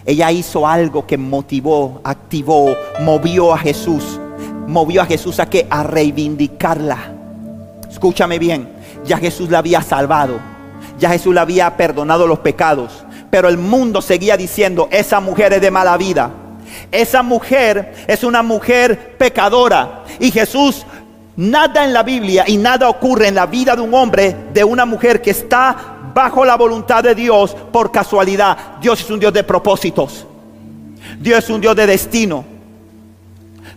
Ella hizo algo que motivó, activó, movió a Jesús. Movió a Jesús a que A reivindicarla. Escúchame bien. Ya Jesús la había salvado. Ya Jesús le había perdonado los pecados. Pero el mundo seguía diciendo, esa mujer es de mala vida. Esa mujer es una mujer pecadora. Y Jesús Nada en la Biblia y nada ocurre en la vida de un hombre, de una mujer que está bajo la voluntad de Dios por casualidad. Dios es un Dios de propósitos. Dios es un Dios de destino.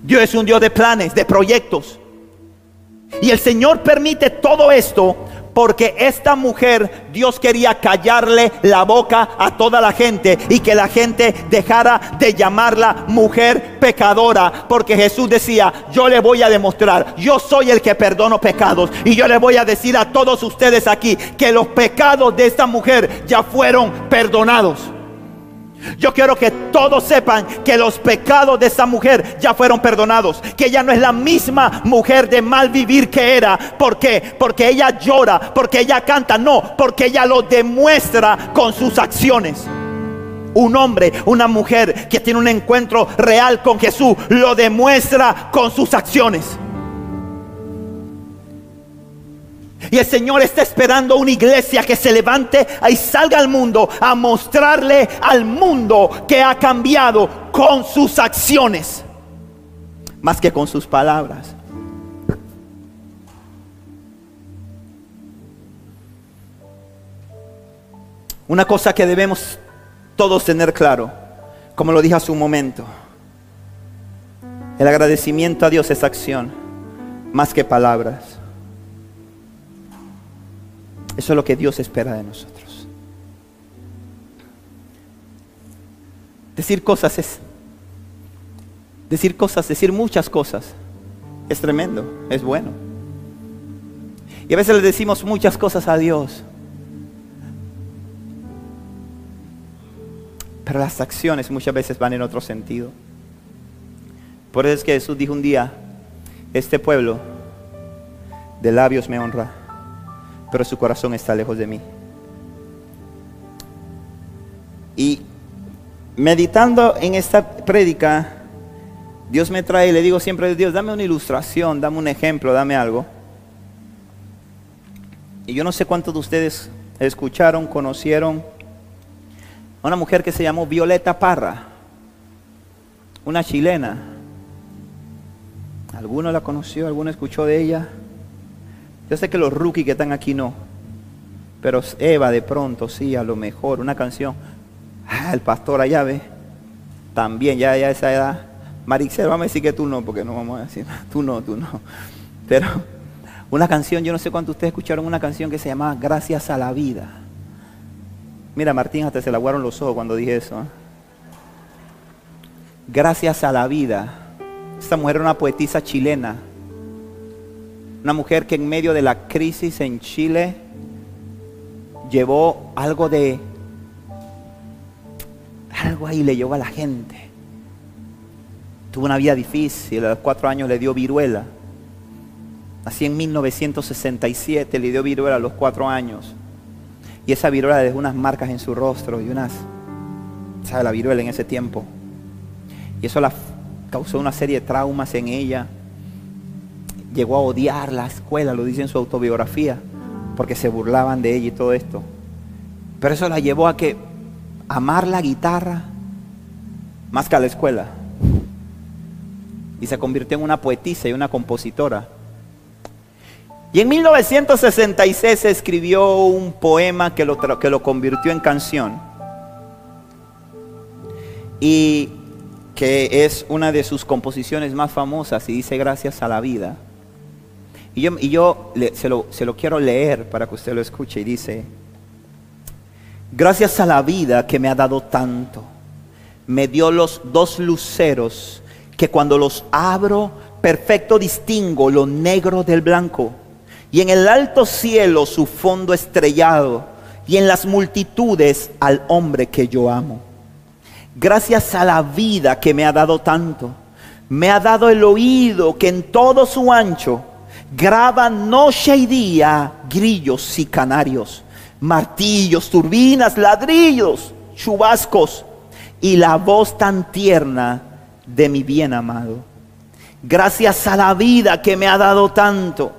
Dios es un Dios de planes, de proyectos. Y el Señor permite todo esto porque esta mujer, Dios quería callarle la boca a toda la gente y que la gente dejara de llamarla mujer pecadora. Porque Jesús decía, yo le voy a demostrar, yo soy el que perdono pecados. Y yo le voy a decir a todos ustedes aquí que los pecados de esta mujer ya fueron perdonados. Yo quiero que todos sepan que los pecados de esa mujer ya fueron perdonados. Que ella no es la misma mujer de mal vivir que era. ¿Por qué? Porque ella llora, porque ella canta. No, porque ella lo demuestra con sus acciones. Un hombre, una mujer que tiene un encuentro real con Jesús, lo demuestra con sus acciones. Y el Señor está esperando una iglesia que se levante y salga al mundo a mostrarle al mundo que ha cambiado con sus acciones, más que con sus palabras. Una cosa que debemos todos tener claro, como lo dije hace un momento, el agradecimiento a Dios es acción, más que palabras. Eso es lo que Dios espera de nosotros. Decir cosas es, decir cosas, decir muchas cosas, es tremendo, es bueno. Y a veces le decimos muchas cosas a Dios. Pero las acciones muchas veces van en otro sentido. Por eso es que Jesús dijo un día, este pueblo de labios me honra, pero su corazón está lejos de mí. Y meditando en esta prédica, Dios me trae y le digo siempre, Dios, dame una ilustración, dame un ejemplo, dame algo. Y yo no sé cuántos de ustedes escucharon, conocieron a una mujer que se llamó Violeta Parra, una chilena. ¿Alguno la conoció? ¿Alguno escuchó de ella? Yo sé que los rookies que están aquí no. Pero Eva de pronto, sí, a lo mejor, una canción. Ah, el pastor allá ve. También, ya, ya esa edad. Marixel, vamos a decir que tú no, porque no vamos a decir, tú no, tú no. Pero una canción, yo no sé cuántos ustedes escucharon una canción que se llamaba Gracias a la vida. Mira, Martín hasta se le aguaron los ojos cuando dije eso. ¿eh? Gracias a la vida. Esta mujer era una poetisa chilena una mujer que en medio de la crisis en Chile llevó algo de... Algo ahí le llevó a la gente. Tuvo una vida difícil, a los cuatro años le dio viruela. Así en 1967 le dio viruela a los cuatro años. Y esa viruela dejó unas marcas en su rostro y unas, ¿sabe? La viruela en ese tiempo. Y eso la causó una serie de traumas en ella llegó a odiar la escuela, lo dice en su autobiografía, porque se burlaban de ella y todo esto. Pero eso la llevó a que amar la guitarra más que a la escuela. Y se convirtió en una poetisa y una compositora. Y en 1966 escribió un poema que lo, que lo convirtió en canción. Y que es una de sus composiciones más famosas y dice gracias a la vida. Y yo, se, lo, se lo quiero leer para que usted lo escuche y dice, gracias a la vida que me ha dado tanto, me dio los dos luceros que cuando los abro, perfecto distingo lo negro del blanco. y en el alto cielo su fondo estrellado, y en las multitudes al hombre que yo amo. Gracias a la vida que me ha dado tanto, me ha dado el oído que en todo su ancho graba noche y día grillos y canarios, martillos, turbinas, ladrillos, chubascos y la voz tan tierna de mi bien amado. Gracias a la vida que me ha dado tanto,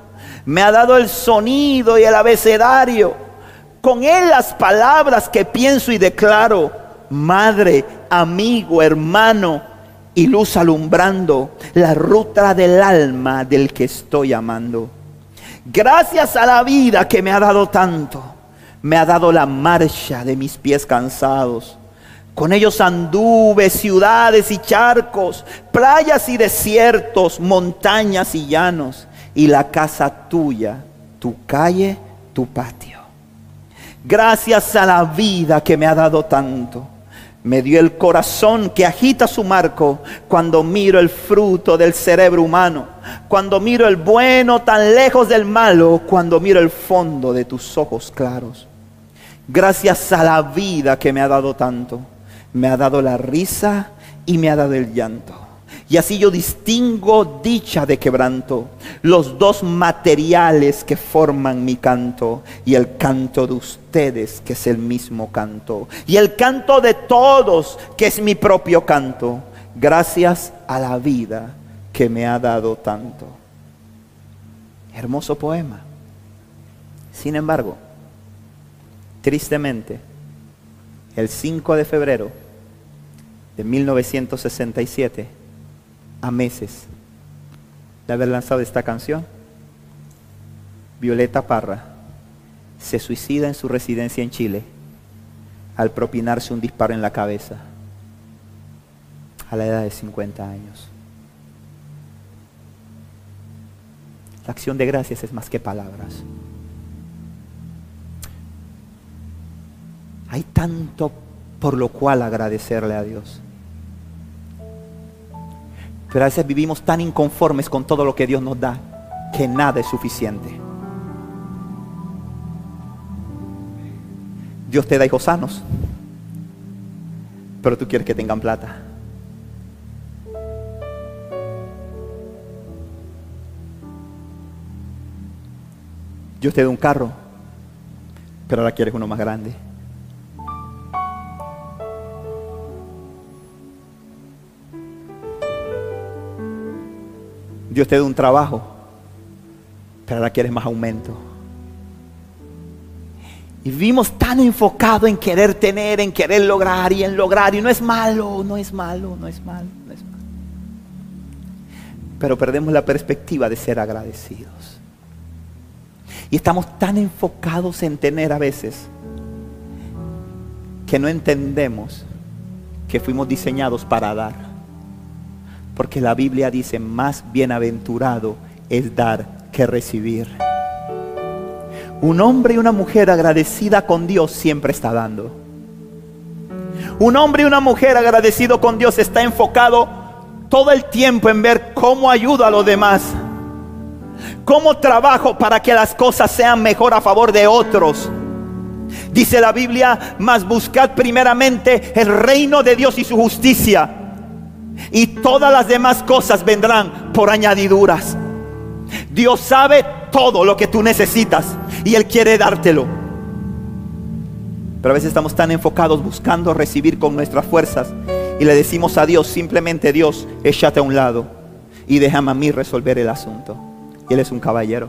me ha dado el sonido y el abecedario, con él las palabras que pienso y declaro, madre, amigo, hermano, y luz alumbrando la ruta del alma del que estoy amando. Gracias a la vida que me ha dado tanto, me ha dado la marcha de mis pies cansados. Con ellos anduve ciudades y charcos, playas y desiertos, montañas y llanos, y la casa tuya, tu calle, tu patio. Gracias a la vida que me ha dado tanto me dio el corazón que agita su marco cuando miro el fruto del cerebro humano, cuando miro el bueno tan lejos del malo, cuando miro el fondo de tus ojos claros. Gracias a la vida que me ha dado tanto, me ha dado la risa y me ha dado el llanto. Y así yo distingo dicha de quebranto, los dos materiales que forman mi canto y el canto de ustedes que es el mismo canto y el canto de todos que es mi propio canto, gracias a la vida que me ha dado tanto. Hermoso poema. Sin embargo, tristemente, el 5 de febrero de 1967, a meses de haber lanzado esta canción, Violeta Parra se suicida en su residencia en Chile al propinarse un disparo en la cabeza a la edad de 50 años. La acción de gracias es más que palabras. Hay tanto por lo cual agradecerle a Dios. Pero a veces vivimos tan inconformes con todo lo que Dios nos da que nada es suficiente. Dios te da hijos sanos, pero tú quieres que tengan plata. Dios te da un carro, pero ahora quieres uno más grande. Dios te un trabajo, pero ahora quieres más aumento. Y vivimos tan enfocados en querer tener, en querer lograr y en lograr. Y no es malo, no es malo, no es malo, no es malo. Pero perdemos la perspectiva de ser agradecidos. Y estamos tan enfocados en tener a veces que no entendemos que fuimos diseñados para dar. Porque la Biblia dice, más bienaventurado es dar que recibir. Un hombre y una mujer agradecida con Dios siempre está dando. Un hombre y una mujer agradecido con Dios está enfocado todo el tiempo en ver cómo ayuda a los demás. Cómo trabajo para que las cosas sean mejor a favor de otros. Dice la Biblia, más buscad primeramente el reino de Dios y su justicia y todas las demás cosas vendrán por añadiduras. Dios sabe todo lo que tú necesitas y Él quiere dártelo. Pero a veces estamos tan enfocados buscando recibir con nuestras fuerzas y le decimos a Dios, simplemente Dios, échate a un lado y déjame a mí resolver el asunto. Y Él es un caballero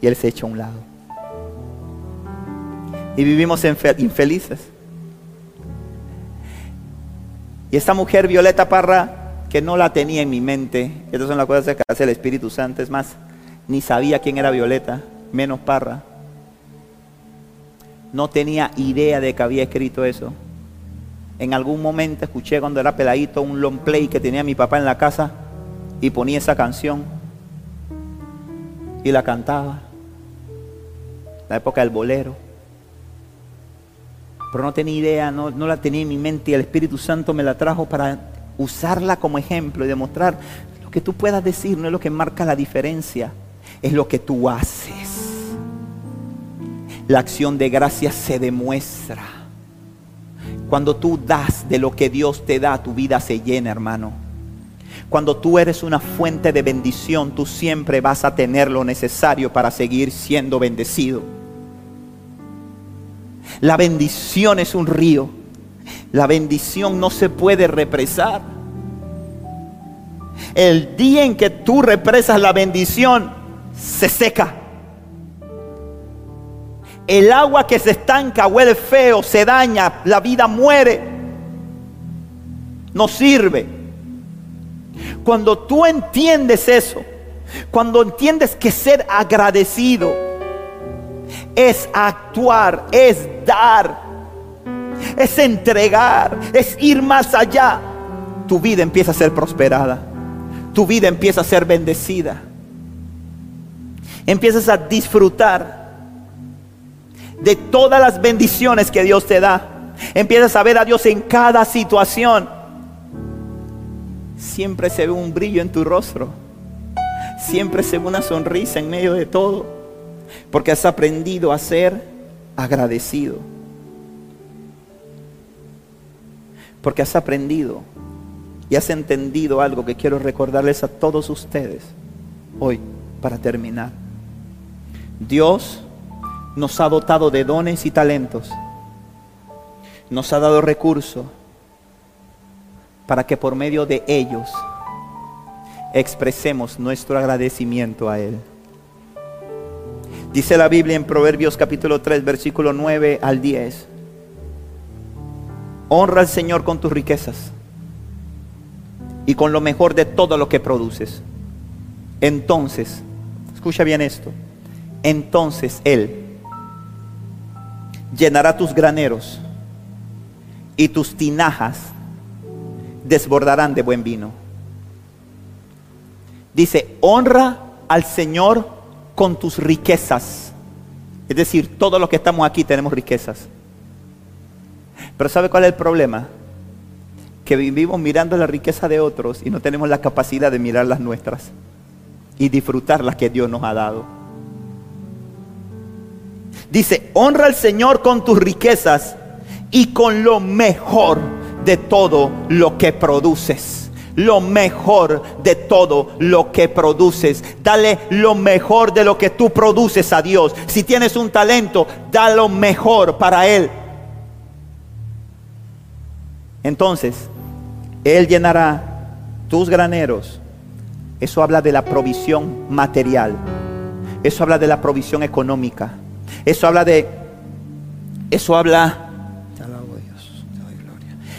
y Él se echa a un lado. Y vivimos infelices. Y esta mujer, Violeta Parra, que no la tenía en mi mente, estas son las cosas que hace el Espíritu Santo, es más, ni sabía quién era Violeta, menos Parra. No tenía idea de que había escrito eso. En algún momento escuché cuando era peladito un long play que tenía mi papá en la casa y ponía esa canción y la cantaba. La época del bolero pero no tenía idea, no, la tenía en mi mente y el Espíritu Santo me la trajo para usarla como ejemplo y demostrar lo que tú puedas decir no es lo que marca la diferencia, es lo que tú haces. La acción de gracias se demuestra. Cuando tú das de lo que Dios te da, tu vida se llena, hermano. Cuando tú eres una fuente de bendición, tú siempre vas a tener lo necesario para seguir siendo bendecido. La bendición es un río. La bendición no se puede represar. El día en que tú represas la bendición, se seca. El agua que se estanca huele feo, se daña, la vida muere. No sirve. Cuando tú entiendes eso, cuando entiendes que ser agradecido es actuar, es dar, es entregar, es ir más allá, tu vida empieza a ser prosperada, tu vida empieza a ser bendecida, empiezas a disfrutar de todas las bendiciones que Dios te da. Empiezas a ver a Dios en cada situación. Siempre se ve un brillo en tu rostro. Siempre se ve una sonrisa en medio de todo. Porque has aprendido a ser agradecido. Porque has aprendido y has entendido algo que quiero recordarles a todos ustedes hoy para terminar. Dios nos ha dotado de dones y talentos. Nos ha dado recursos para que por medio de ellos expresemos nuestro agradecimiento a Él. Dice la Biblia en Proverbios capítulo 3, versículo 9 al 10. Honra al Señor con tus riquezas y con lo mejor de todo lo que produces. Entonces, escucha bien esto, entonces Él llenará tus graneros y tus tinajas desbordarán de buen vino. Dice, honra al Señor con tus riquezas. Es decir, todos los que estamos aquí tenemos riquezas. Pero ¿sabe cuál es el problema? Que vivimos mirando la riqueza de otros y no tenemos la capacidad de mirar las nuestras y disfrutar las que Dios nos ha dado. Dice, honra al Señor con tus riquezas y con lo mejor de todo lo que produces. Lo mejor de todo lo que produces. Dale lo mejor de lo que tú produces a Dios. Si tienes un talento, da lo mejor para Él. Entonces, Él llenará tus graneros. Eso habla de la provisión material. Eso habla de la provisión económica. Eso habla de, eso habla,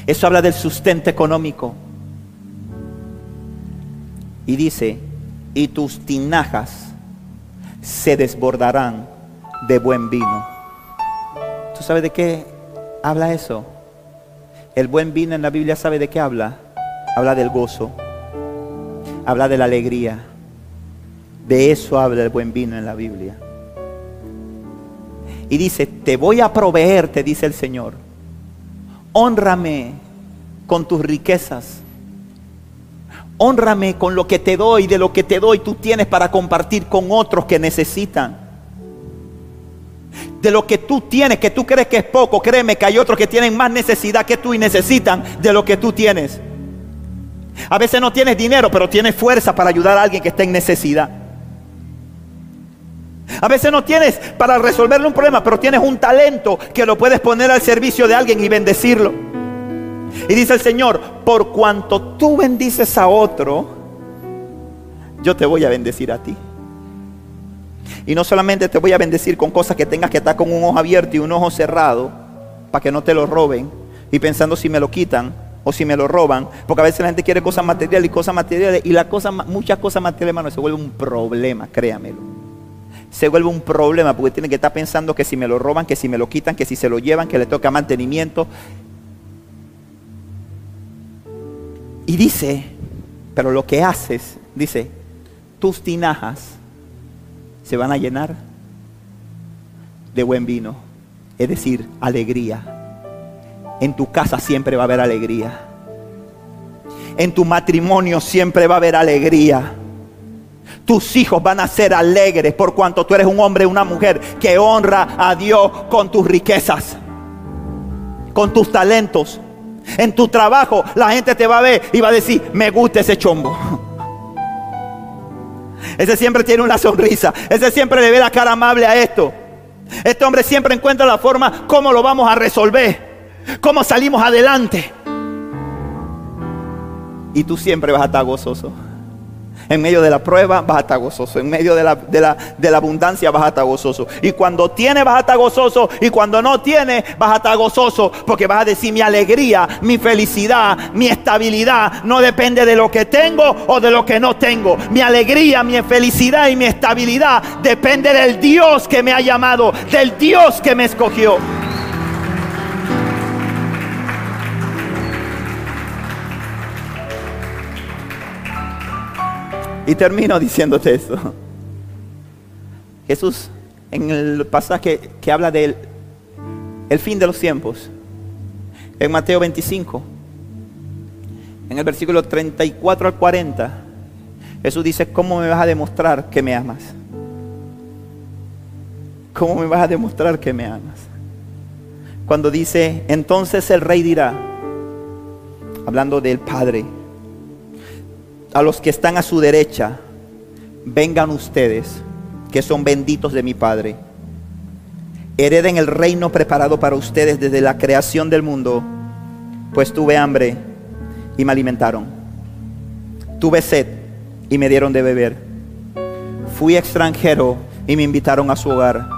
eso habla del sustento económico. Y dice, y tus tinajas se desbordarán de buen vino. ¿Tú sabes de qué habla eso? El buen vino en la Biblia sabe de qué habla. Habla del gozo. Habla de la alegría. De eso habla el buen vino en la Biblia. Y dice, te voy a proveer, te dice el Señor. Honrame con tus riquezas. Honrame con lo que te doy, de lo que te doy tú tienes para compartir con otros que necesitan. De lo que tú tienes, que tú crees que es poco, créeme que hay otros que tienen más necesidad que tú y necesitan de lo que tú tienes. A veces no tienes dinero, pero tienes fuerza para ayudar a alguien que está en necesidad. A veces no tienes para resolverle un problema, pero tienes un talento que lo puedes poner al servicio de alguien y bendecirlo. Y dice el Señor, por cuanto tú bendices a otro, yo te voy a bendecir a ti. Y no solamente te voy a bendecir con cosas que tengas que estar con un ojo abierto y un ojo cerrado, para que no te lo roben, y pensando si me lo quitan o si me lo roban, porque a veces la gente quiere cosas materiales y cosas materiales, y la cosa, muchas cosas materiales, hermano, se vuelve un problema, créamelo se vuelve un problema porque tiene que estar pensando que si me lo roban, que si me lo quitan, que si se lo llevan, que le toca mantenimiento. Y dice, pero lo que haces, dice, tus tinajas se van a llenar de buen vino, es decir, alegría. En tu casa siempre va a haber alegría. En tu matrimonio siempre va a haber alegría Tus hijos van a ser alegres por cuanto tú eres un hombre, una mujer que honra a Dios con tus riquezas, con tus talentos. En tu trabajo la gente te va a ver y va a decir, me gusta ese chombo. Ese siempre tiene una sonrisa. Ese siempre le ve la cara amable a esto. Este hombre siempre encuentra la forma cómo lo vamos a resolver. Cómo salimos adelante. Y tú siempre vas a estar gozoso. En medio de la prueba vas a estar gozoso. En medio de la, de la, abundancia vas a estar gozoso. Y cuando tienes vas a estar gozoso. Y cuando no tienes vas a estar gozoso. Porque vas a decir mi alegría, mi felicidad, mi estabilidad no depende de lo que tengo o de lo que no tengo. Mi alegría, mi felicidad y mi estabilidad depende del Dios que me ha llamado. Del Dios que me escogió. Y termino diciéndote esto. Jesús, en el pasaje que habla del el fin de los tiempos, en Mateo 25, en el versículo 34 al 40, Jesús dice, ¿cómo me vas a demostrar que me amas? ¿Cómo me vas a demostrar que me amas? Cuando dice, entonces el rey dirá, hablando del Padre, a los que están a su derecha, vengan ustedes, que son benditos de mi Padre. Hereden el reino preparado para ustedes desde la creación del mundo, pues tuve hambre y me alimentaron. Tuve sed y me dieron de beber. Fui extranjero y me invitaron a su hogar.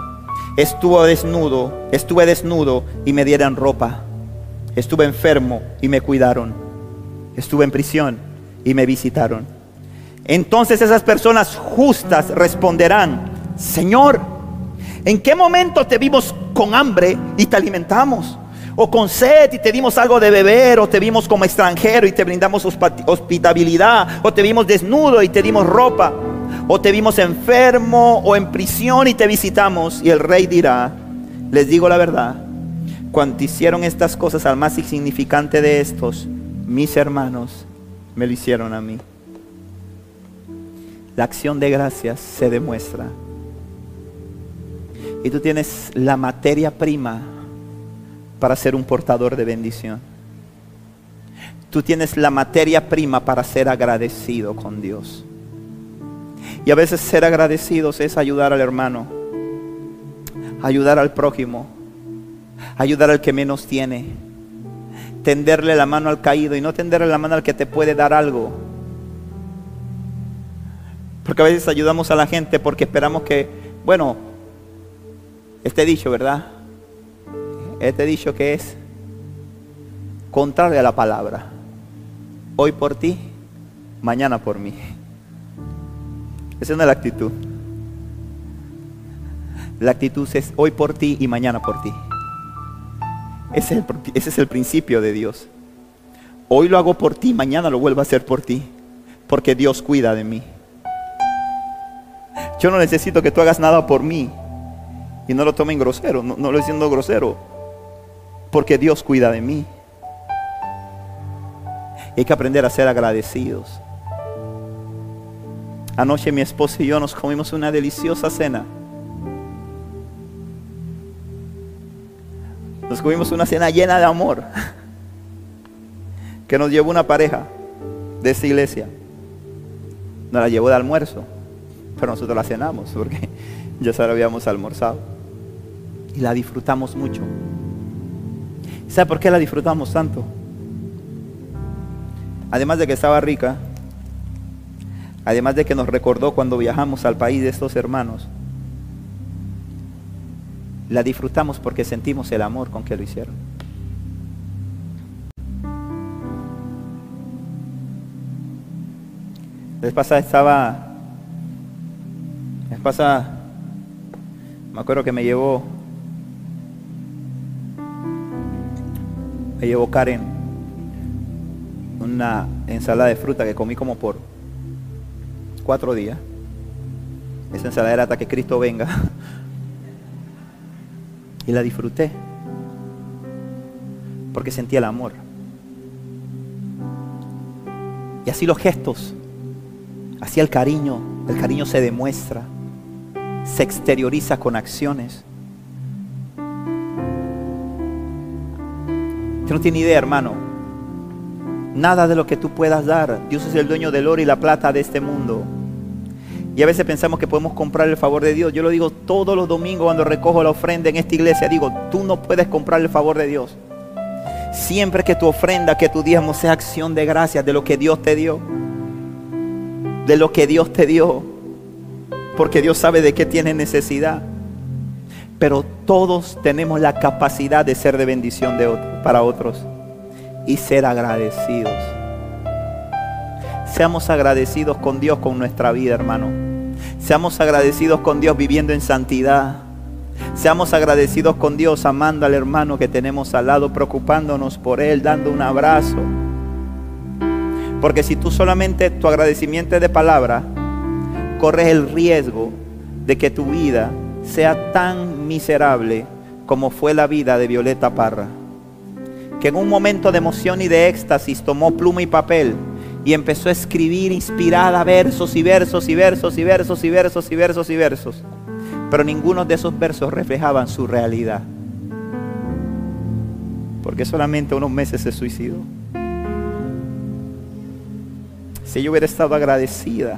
Estuve desnudo, estuve desnudo y me dieron ropa. Estuve enfermo y me cuidaron. Estuve en prisión y me visitaron. Entonces esas personas justas responderán, Señor, ¿en qué momento te vimos con hambre y te alimentamos? O con sed y te dimos algo de beber, o te vimos como extranjero y te brindamos hospitabilidad, o te vimos desnudo y te dimos ropa, o te vimos enfermo o en prisión y te visitamos. Y el rey dirá, les digo la verdad, cuando hicieron estas cosas al más insignificante de estos, mis hermanos, me lo hicieron a mí. La acción de gracias se demuestra. Y tú tienes la materia prima para ser un portador de bendición. Tú tienes la materia prima para ser agradecido con Dios. Y a veces ser agradecidos es ayudar al hermano, ayudar al prójimo, ayudar al que menos tiene, tenderle la mano al caído y no tenderle la mano al que te puede dar algo. Porque a veces ayudamos a la gente porque esperamos que, bueno, este dicho, ¿verdad? Este dicho que es contrario a la palabra. Hoy por ti, mañana por mí. Esa no es la actitud. La actitud es hoy por ti y mañana por ti. Ese es, el, principio de Dios. Hoy lo hago por ti, mañana lo vuelvo a hacer por ti. Porque Dios cuida de mí. Yo no necesito que tú hagas nada por mí. Y no lo tomen grosero, no, no lo diciendo grosero. Porque Dios cuida de mí. hay que aprender a ser agradecidos. Anoche mi esposa y yo nos comimos una deliciosa cena. Comimos una cena llena de amor que nos llevó una pareja de esta iglesia. Nos la llevó de almuerzo, pero nosotros la cenamos porque ya se la habíamos almorzado. Y la disfrutamos mucho. ¿Sabe por qué la disfrutamos tanto? Además de que estaba rica, además de que nos recordó cuando viajamos al país de estos hermanos, la disfrutamos porque sentimos el amor con que lo hicieron. La vez estaba, la vez me acuerdo que me llevó, me llevó Karen una ensalada de fruta que comí como por cuatro días. Esa ensalada era hasta que Cristo venga. Y la disfruté. Porque sentí el amor. Y así los gestos Así el cariño, el cariño se demuestra, se exterioriza con acciones. Usted no tiene idea, hermano. Nada de lo que tú puedas dar. Dios es el dueño del oro y la plata de este mundo. Y a veces pensamos que podemos comprar el favor de Dios. Yo lo digo todos los domingos cuando recojo la ofrenda en esta iglesia. Digo, tú no puedes comprar el favor de Dios. Siempre que tu ofrenda, que tu diezmo sea acción de gracias de lo que Dios te dio. De lo que Dios te dio. Porque Dios sabe de qué tienes necesidad. Pero todos tenemos la capacidad de ser de bendición para otros y ser agradecidos. Seamos agradecidos con Dios con nuestra vida, hermano. Seamos agradecidos con Dios viviendo en santidad. Seamos agradecidos con Dios amando al hermano que tenemos al lado, preocupándonos por él, dando un abrazo. Porque si tú solamente tu agradecimiento es de palabra, corres el riesgo de que tu vida sea tan miserable como fue la vida de Violeta Parra, que en un momento de emoción y de éxtasis tomó pluma y papel y empezó a escribir inspirada versos y versos y versos y versos y versos y versos y versos. Pero ninguno de esos versos reflejaban su realidad. Porque solamente unos meses se suicidó. Si yo hubiera estado agradecida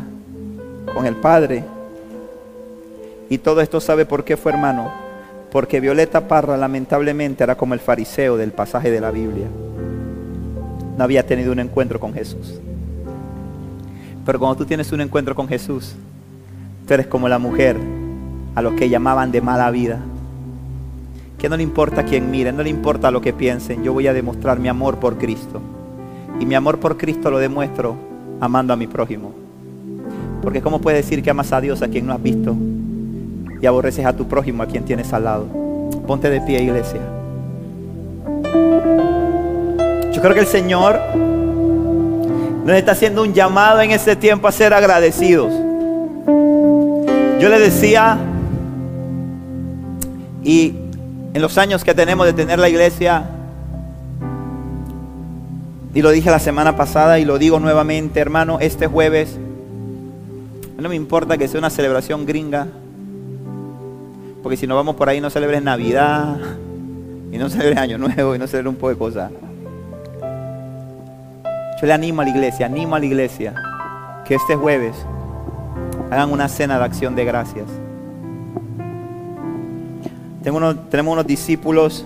con el Padre, y todo esto sabe por qué fue hermano. Porque Violeta Parra lamentablemente era como el fariseo del pasaje de la Biblia. No había tenido un encuentro con Jesús. Pero cuando tú tienes un encuentro con Jesús, tú eres como la mujer a los que llamaban de mala vida. Que no le importa quién mire, no le importa lo que piensen. Yo voy a demostrar mi amor por Cristo. Y mi amor por Cristo lo demuestro amando a mi prójimo. Porque ¿cómo puedes decir que amas a Dios a quien no has visto? y aborreces a tu prójimo, a quien tienes al lado. Ponte de pie, iglesia. Yo creo que el Señor nos está haciendo un llamado en este tiempo a ser agradecidos. Yo le decía, y en los años que tenemos de tener la iglesia, y lo dije la semana pasada y lo digo nuevamente, hermano, este jueves, no me importa que sea una celebración gringa, porque si no vamos por ahí no celebres Navidad, y no celebres Año Nuevo, y no celebres un poco de cosas. Yo le animo a la iglesia, animo a la iglesia que este jueves hagan una cena de acción de gracias. Tengo tenemos unos discípulos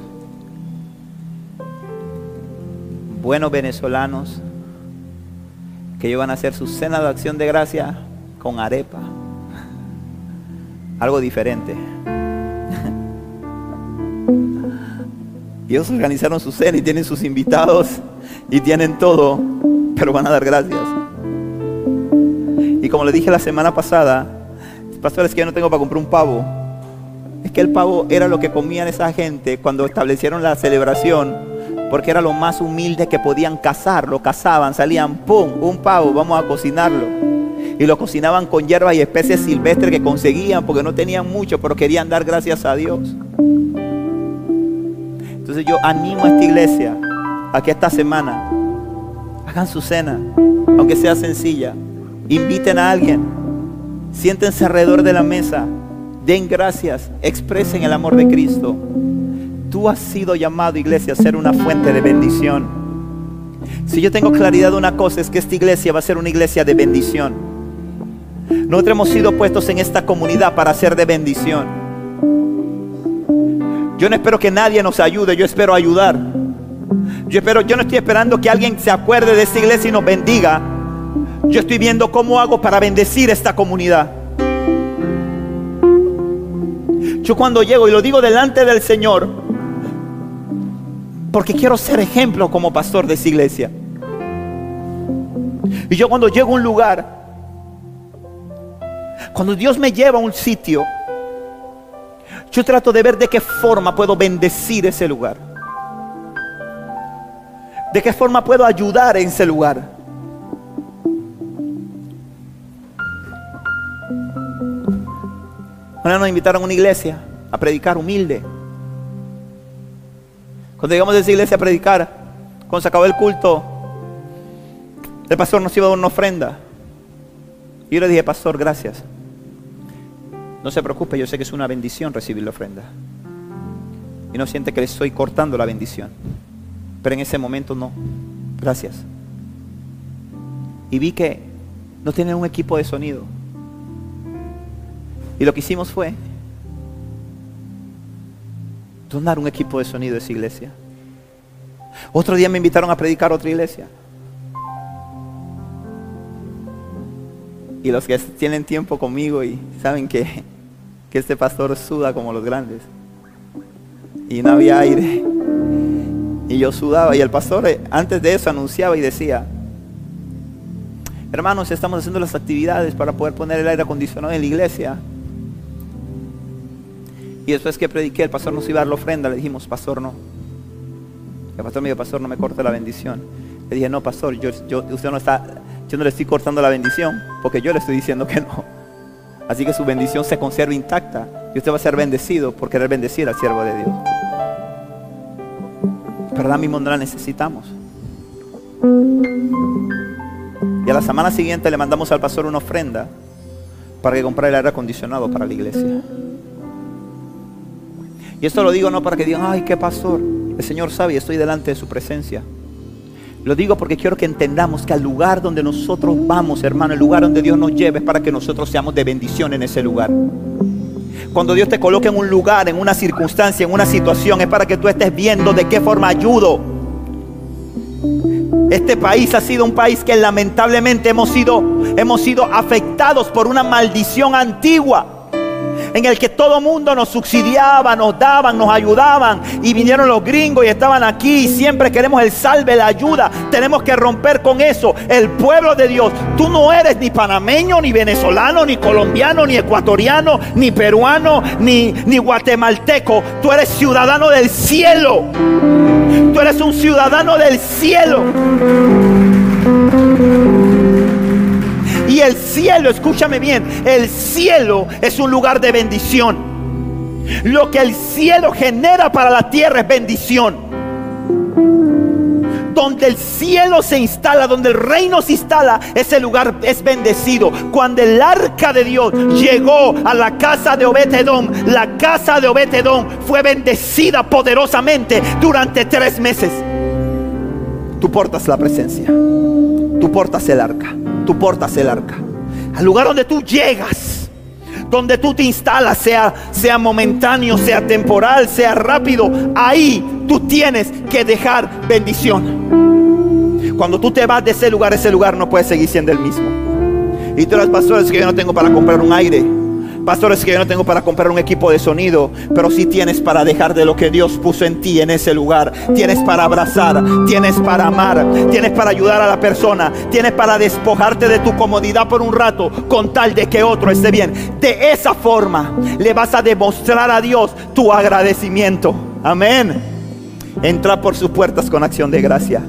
buenos venezolanos que iban a hacer su cena de acción de gracias con arepa. Algo diferente. Ellos organizaron su cena y tienen sus invitados y tienen todo, pero van a dar gracias. Y como le dije la semana pasada, pastor, es que yo no tengo para comprar un pavo. Es que el pavo era lo que comían esa gente cuando establecieron la celebración, porque era lo más humilde que podían cazar. Lo cazaban, salían, ¡pum! Un pavo, vamos a cocinarlo. Y lo cocinaban con hierbas y especies silvestres que conseguían, porque no tenían mucho, pero querían dar gracias a Dios. Entonces yo animo a esta iglesia a que esta semana hagan su cena, aunque sea sencilla. Inviten a alguien, siéntense alrededor de la mesa, den gracias, expresen el amor de Cristo. Tú has sido llamado, iglesia, a ser una fuente de bendición. Si yo tengo claridad de una cosa es que esta iglesia va a ser una iglesia de bendición. Nosotros hemos sido puestos en esta comunidad para ser de bendición. Yo no espero que nadie nos ayude, yo espero ayudar. Yo espero, yo no estoy esperando que alguien se acuerde de esta iglesia y nos bendiga. Yo estoy viendo cómo hago para bendecir esta comunidad. Yo cuando llego y lo digo delante del Señor, porque quiero ser ejemplo como pastor de esta iglesia. Y yo cuando llego a un lugar, cuando Dios me lleva a un sitio, yo trato de ver de qué forma puedo bendecir ese lugar. De qué forma puedo ayudar en ese lugar. Una nos invitaron a una iglesia a predicar humilde. Cuando llegamos a esa iglesia a predicar, cuando se acabó el culto, el pastor nos iba a dar una ofrenda. Y yo le dije, pastor, gracias. No se preocupe, yo sé que es una bendición recibir la ofrenda. Y no siente que le estoy cortando la bendición. Pero en ese momento no. Gracias. Y vi que no tienen un equipo de sonido. Y lo que hicimos fue donar un equipo de sonido a esa iglesia. Otro día me invitaron a predicar a otra iglesia. Y los que tienen tiempo conmigo y saben que, que este pastor suda como los grandes. Y no había aire. Y yo sudaba. Y el pastor eh, antes de eso anunciaba y decía, hermanos, estamos haciendo las actividades para poder poner el aire acondicionado en la iglesia. Y después que prediqué, el pastor nos iba a dar la ofrenda. Le dijimos, pastor, no. El pastor me dijo, pastor, no me corte la bendición. Le dije, no, pastor, yo, usted no está, yo no le estoy cortando la bendición, porque yo le estoy diciendo que no. Así que su bendición se conserva intacta y usted va a ser bendecido por querer bendecir al siervo de Dios. Ahora mismo no la necesitamos. Y a la semana siguiente le mandamos al pastor una ofrenda para que comprara el aire acondicionado para la iglesia. Y esto lo digo no para que digan, ay, qué pastor. El Señor sabe estoy delante de su presencia. Lo digo porque quiero que entendamos que al lugar donde nosotros vamos, hermano, el lugar donde Dios nos lleve es para que nosotros seamos de bendición en ese lugar. Cuando Dios te coloca en un lugar, en una circunstancia, en una situación, es para que tú estés viendo de qué forma ayudo. Este país ha sido un país que lamentablemente hemos sido, hemos sido afectados por una maldición antigua en el que todo mundo nos subsidiaba, nos daban, nos ayudaban y vinieron los gringos y estaban aquí y siempre queremos el salve, la ayuda. Tenemos que romper con eso. El pueblo de Dios, tú no eres ni panameño, ni venezolano, ni colombiano, ni ecuatoriano, ni peruano, ni, ni guatemalteco. Tú eres ciudadano del cielo. Tú eres un ciudadano del cielo. Escúchame bien, el cielo es un lugar de bendición. Lo que el cielo genera para la tierra es bendición. Donde el cielo se instala, donde el reino se instala, ese lugar es bendecido. Cuando el arca de Dios llegó a la casa de Obetedón, la casa de Obetedón fue bendecida poderosamente durante tres meses. Tú portas la presencia, tú portas el arca tú portas el arca. Al lugar donde tú llegas, donde tú te instalas, sea, sea momentáneo, sea temporal, sea rápido, ahí tú tienes que dejar bendición. Cuando tú te vas de ese lugar, ese lugar no puede seguir siendo el mismo. Y tú eres pastores que yo no tengo para comprar un aire Pastores que yo no tengo para comprar un equipo de sonido, pero sí tienes para dejar de lo que Dios puso en ti en ese lugar. Tienes para abrazar, tienes para amar, tienes para ayudar a la persona, tienes para despojarte de tu comodidad por un rato con tal de que otro esté bien. De esa forma le vas a demostrar a Dios tu agradecimiento. Amén. Entra por sus puertas con acción de gracia.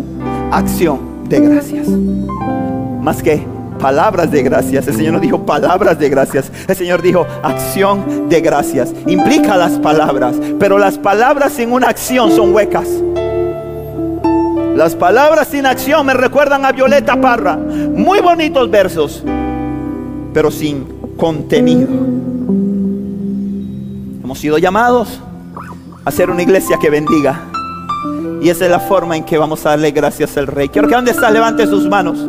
Acción de gracias. Más que palabras de gracias. El Señor no dijo palabras de gracias. El Señor dijo acción de gracias. Implica las palabras, pero las palabras sin una acción son huecas. Las palabras sin acción me recuerdan a Violeta Parra. Muy bonitos versos, pero sin contenido. Hemos sido llamados a ser una iglesia que bendiga. Y esa es la forma en que vamos a darle gracias al Rey. Quiero que donde está levante sus manos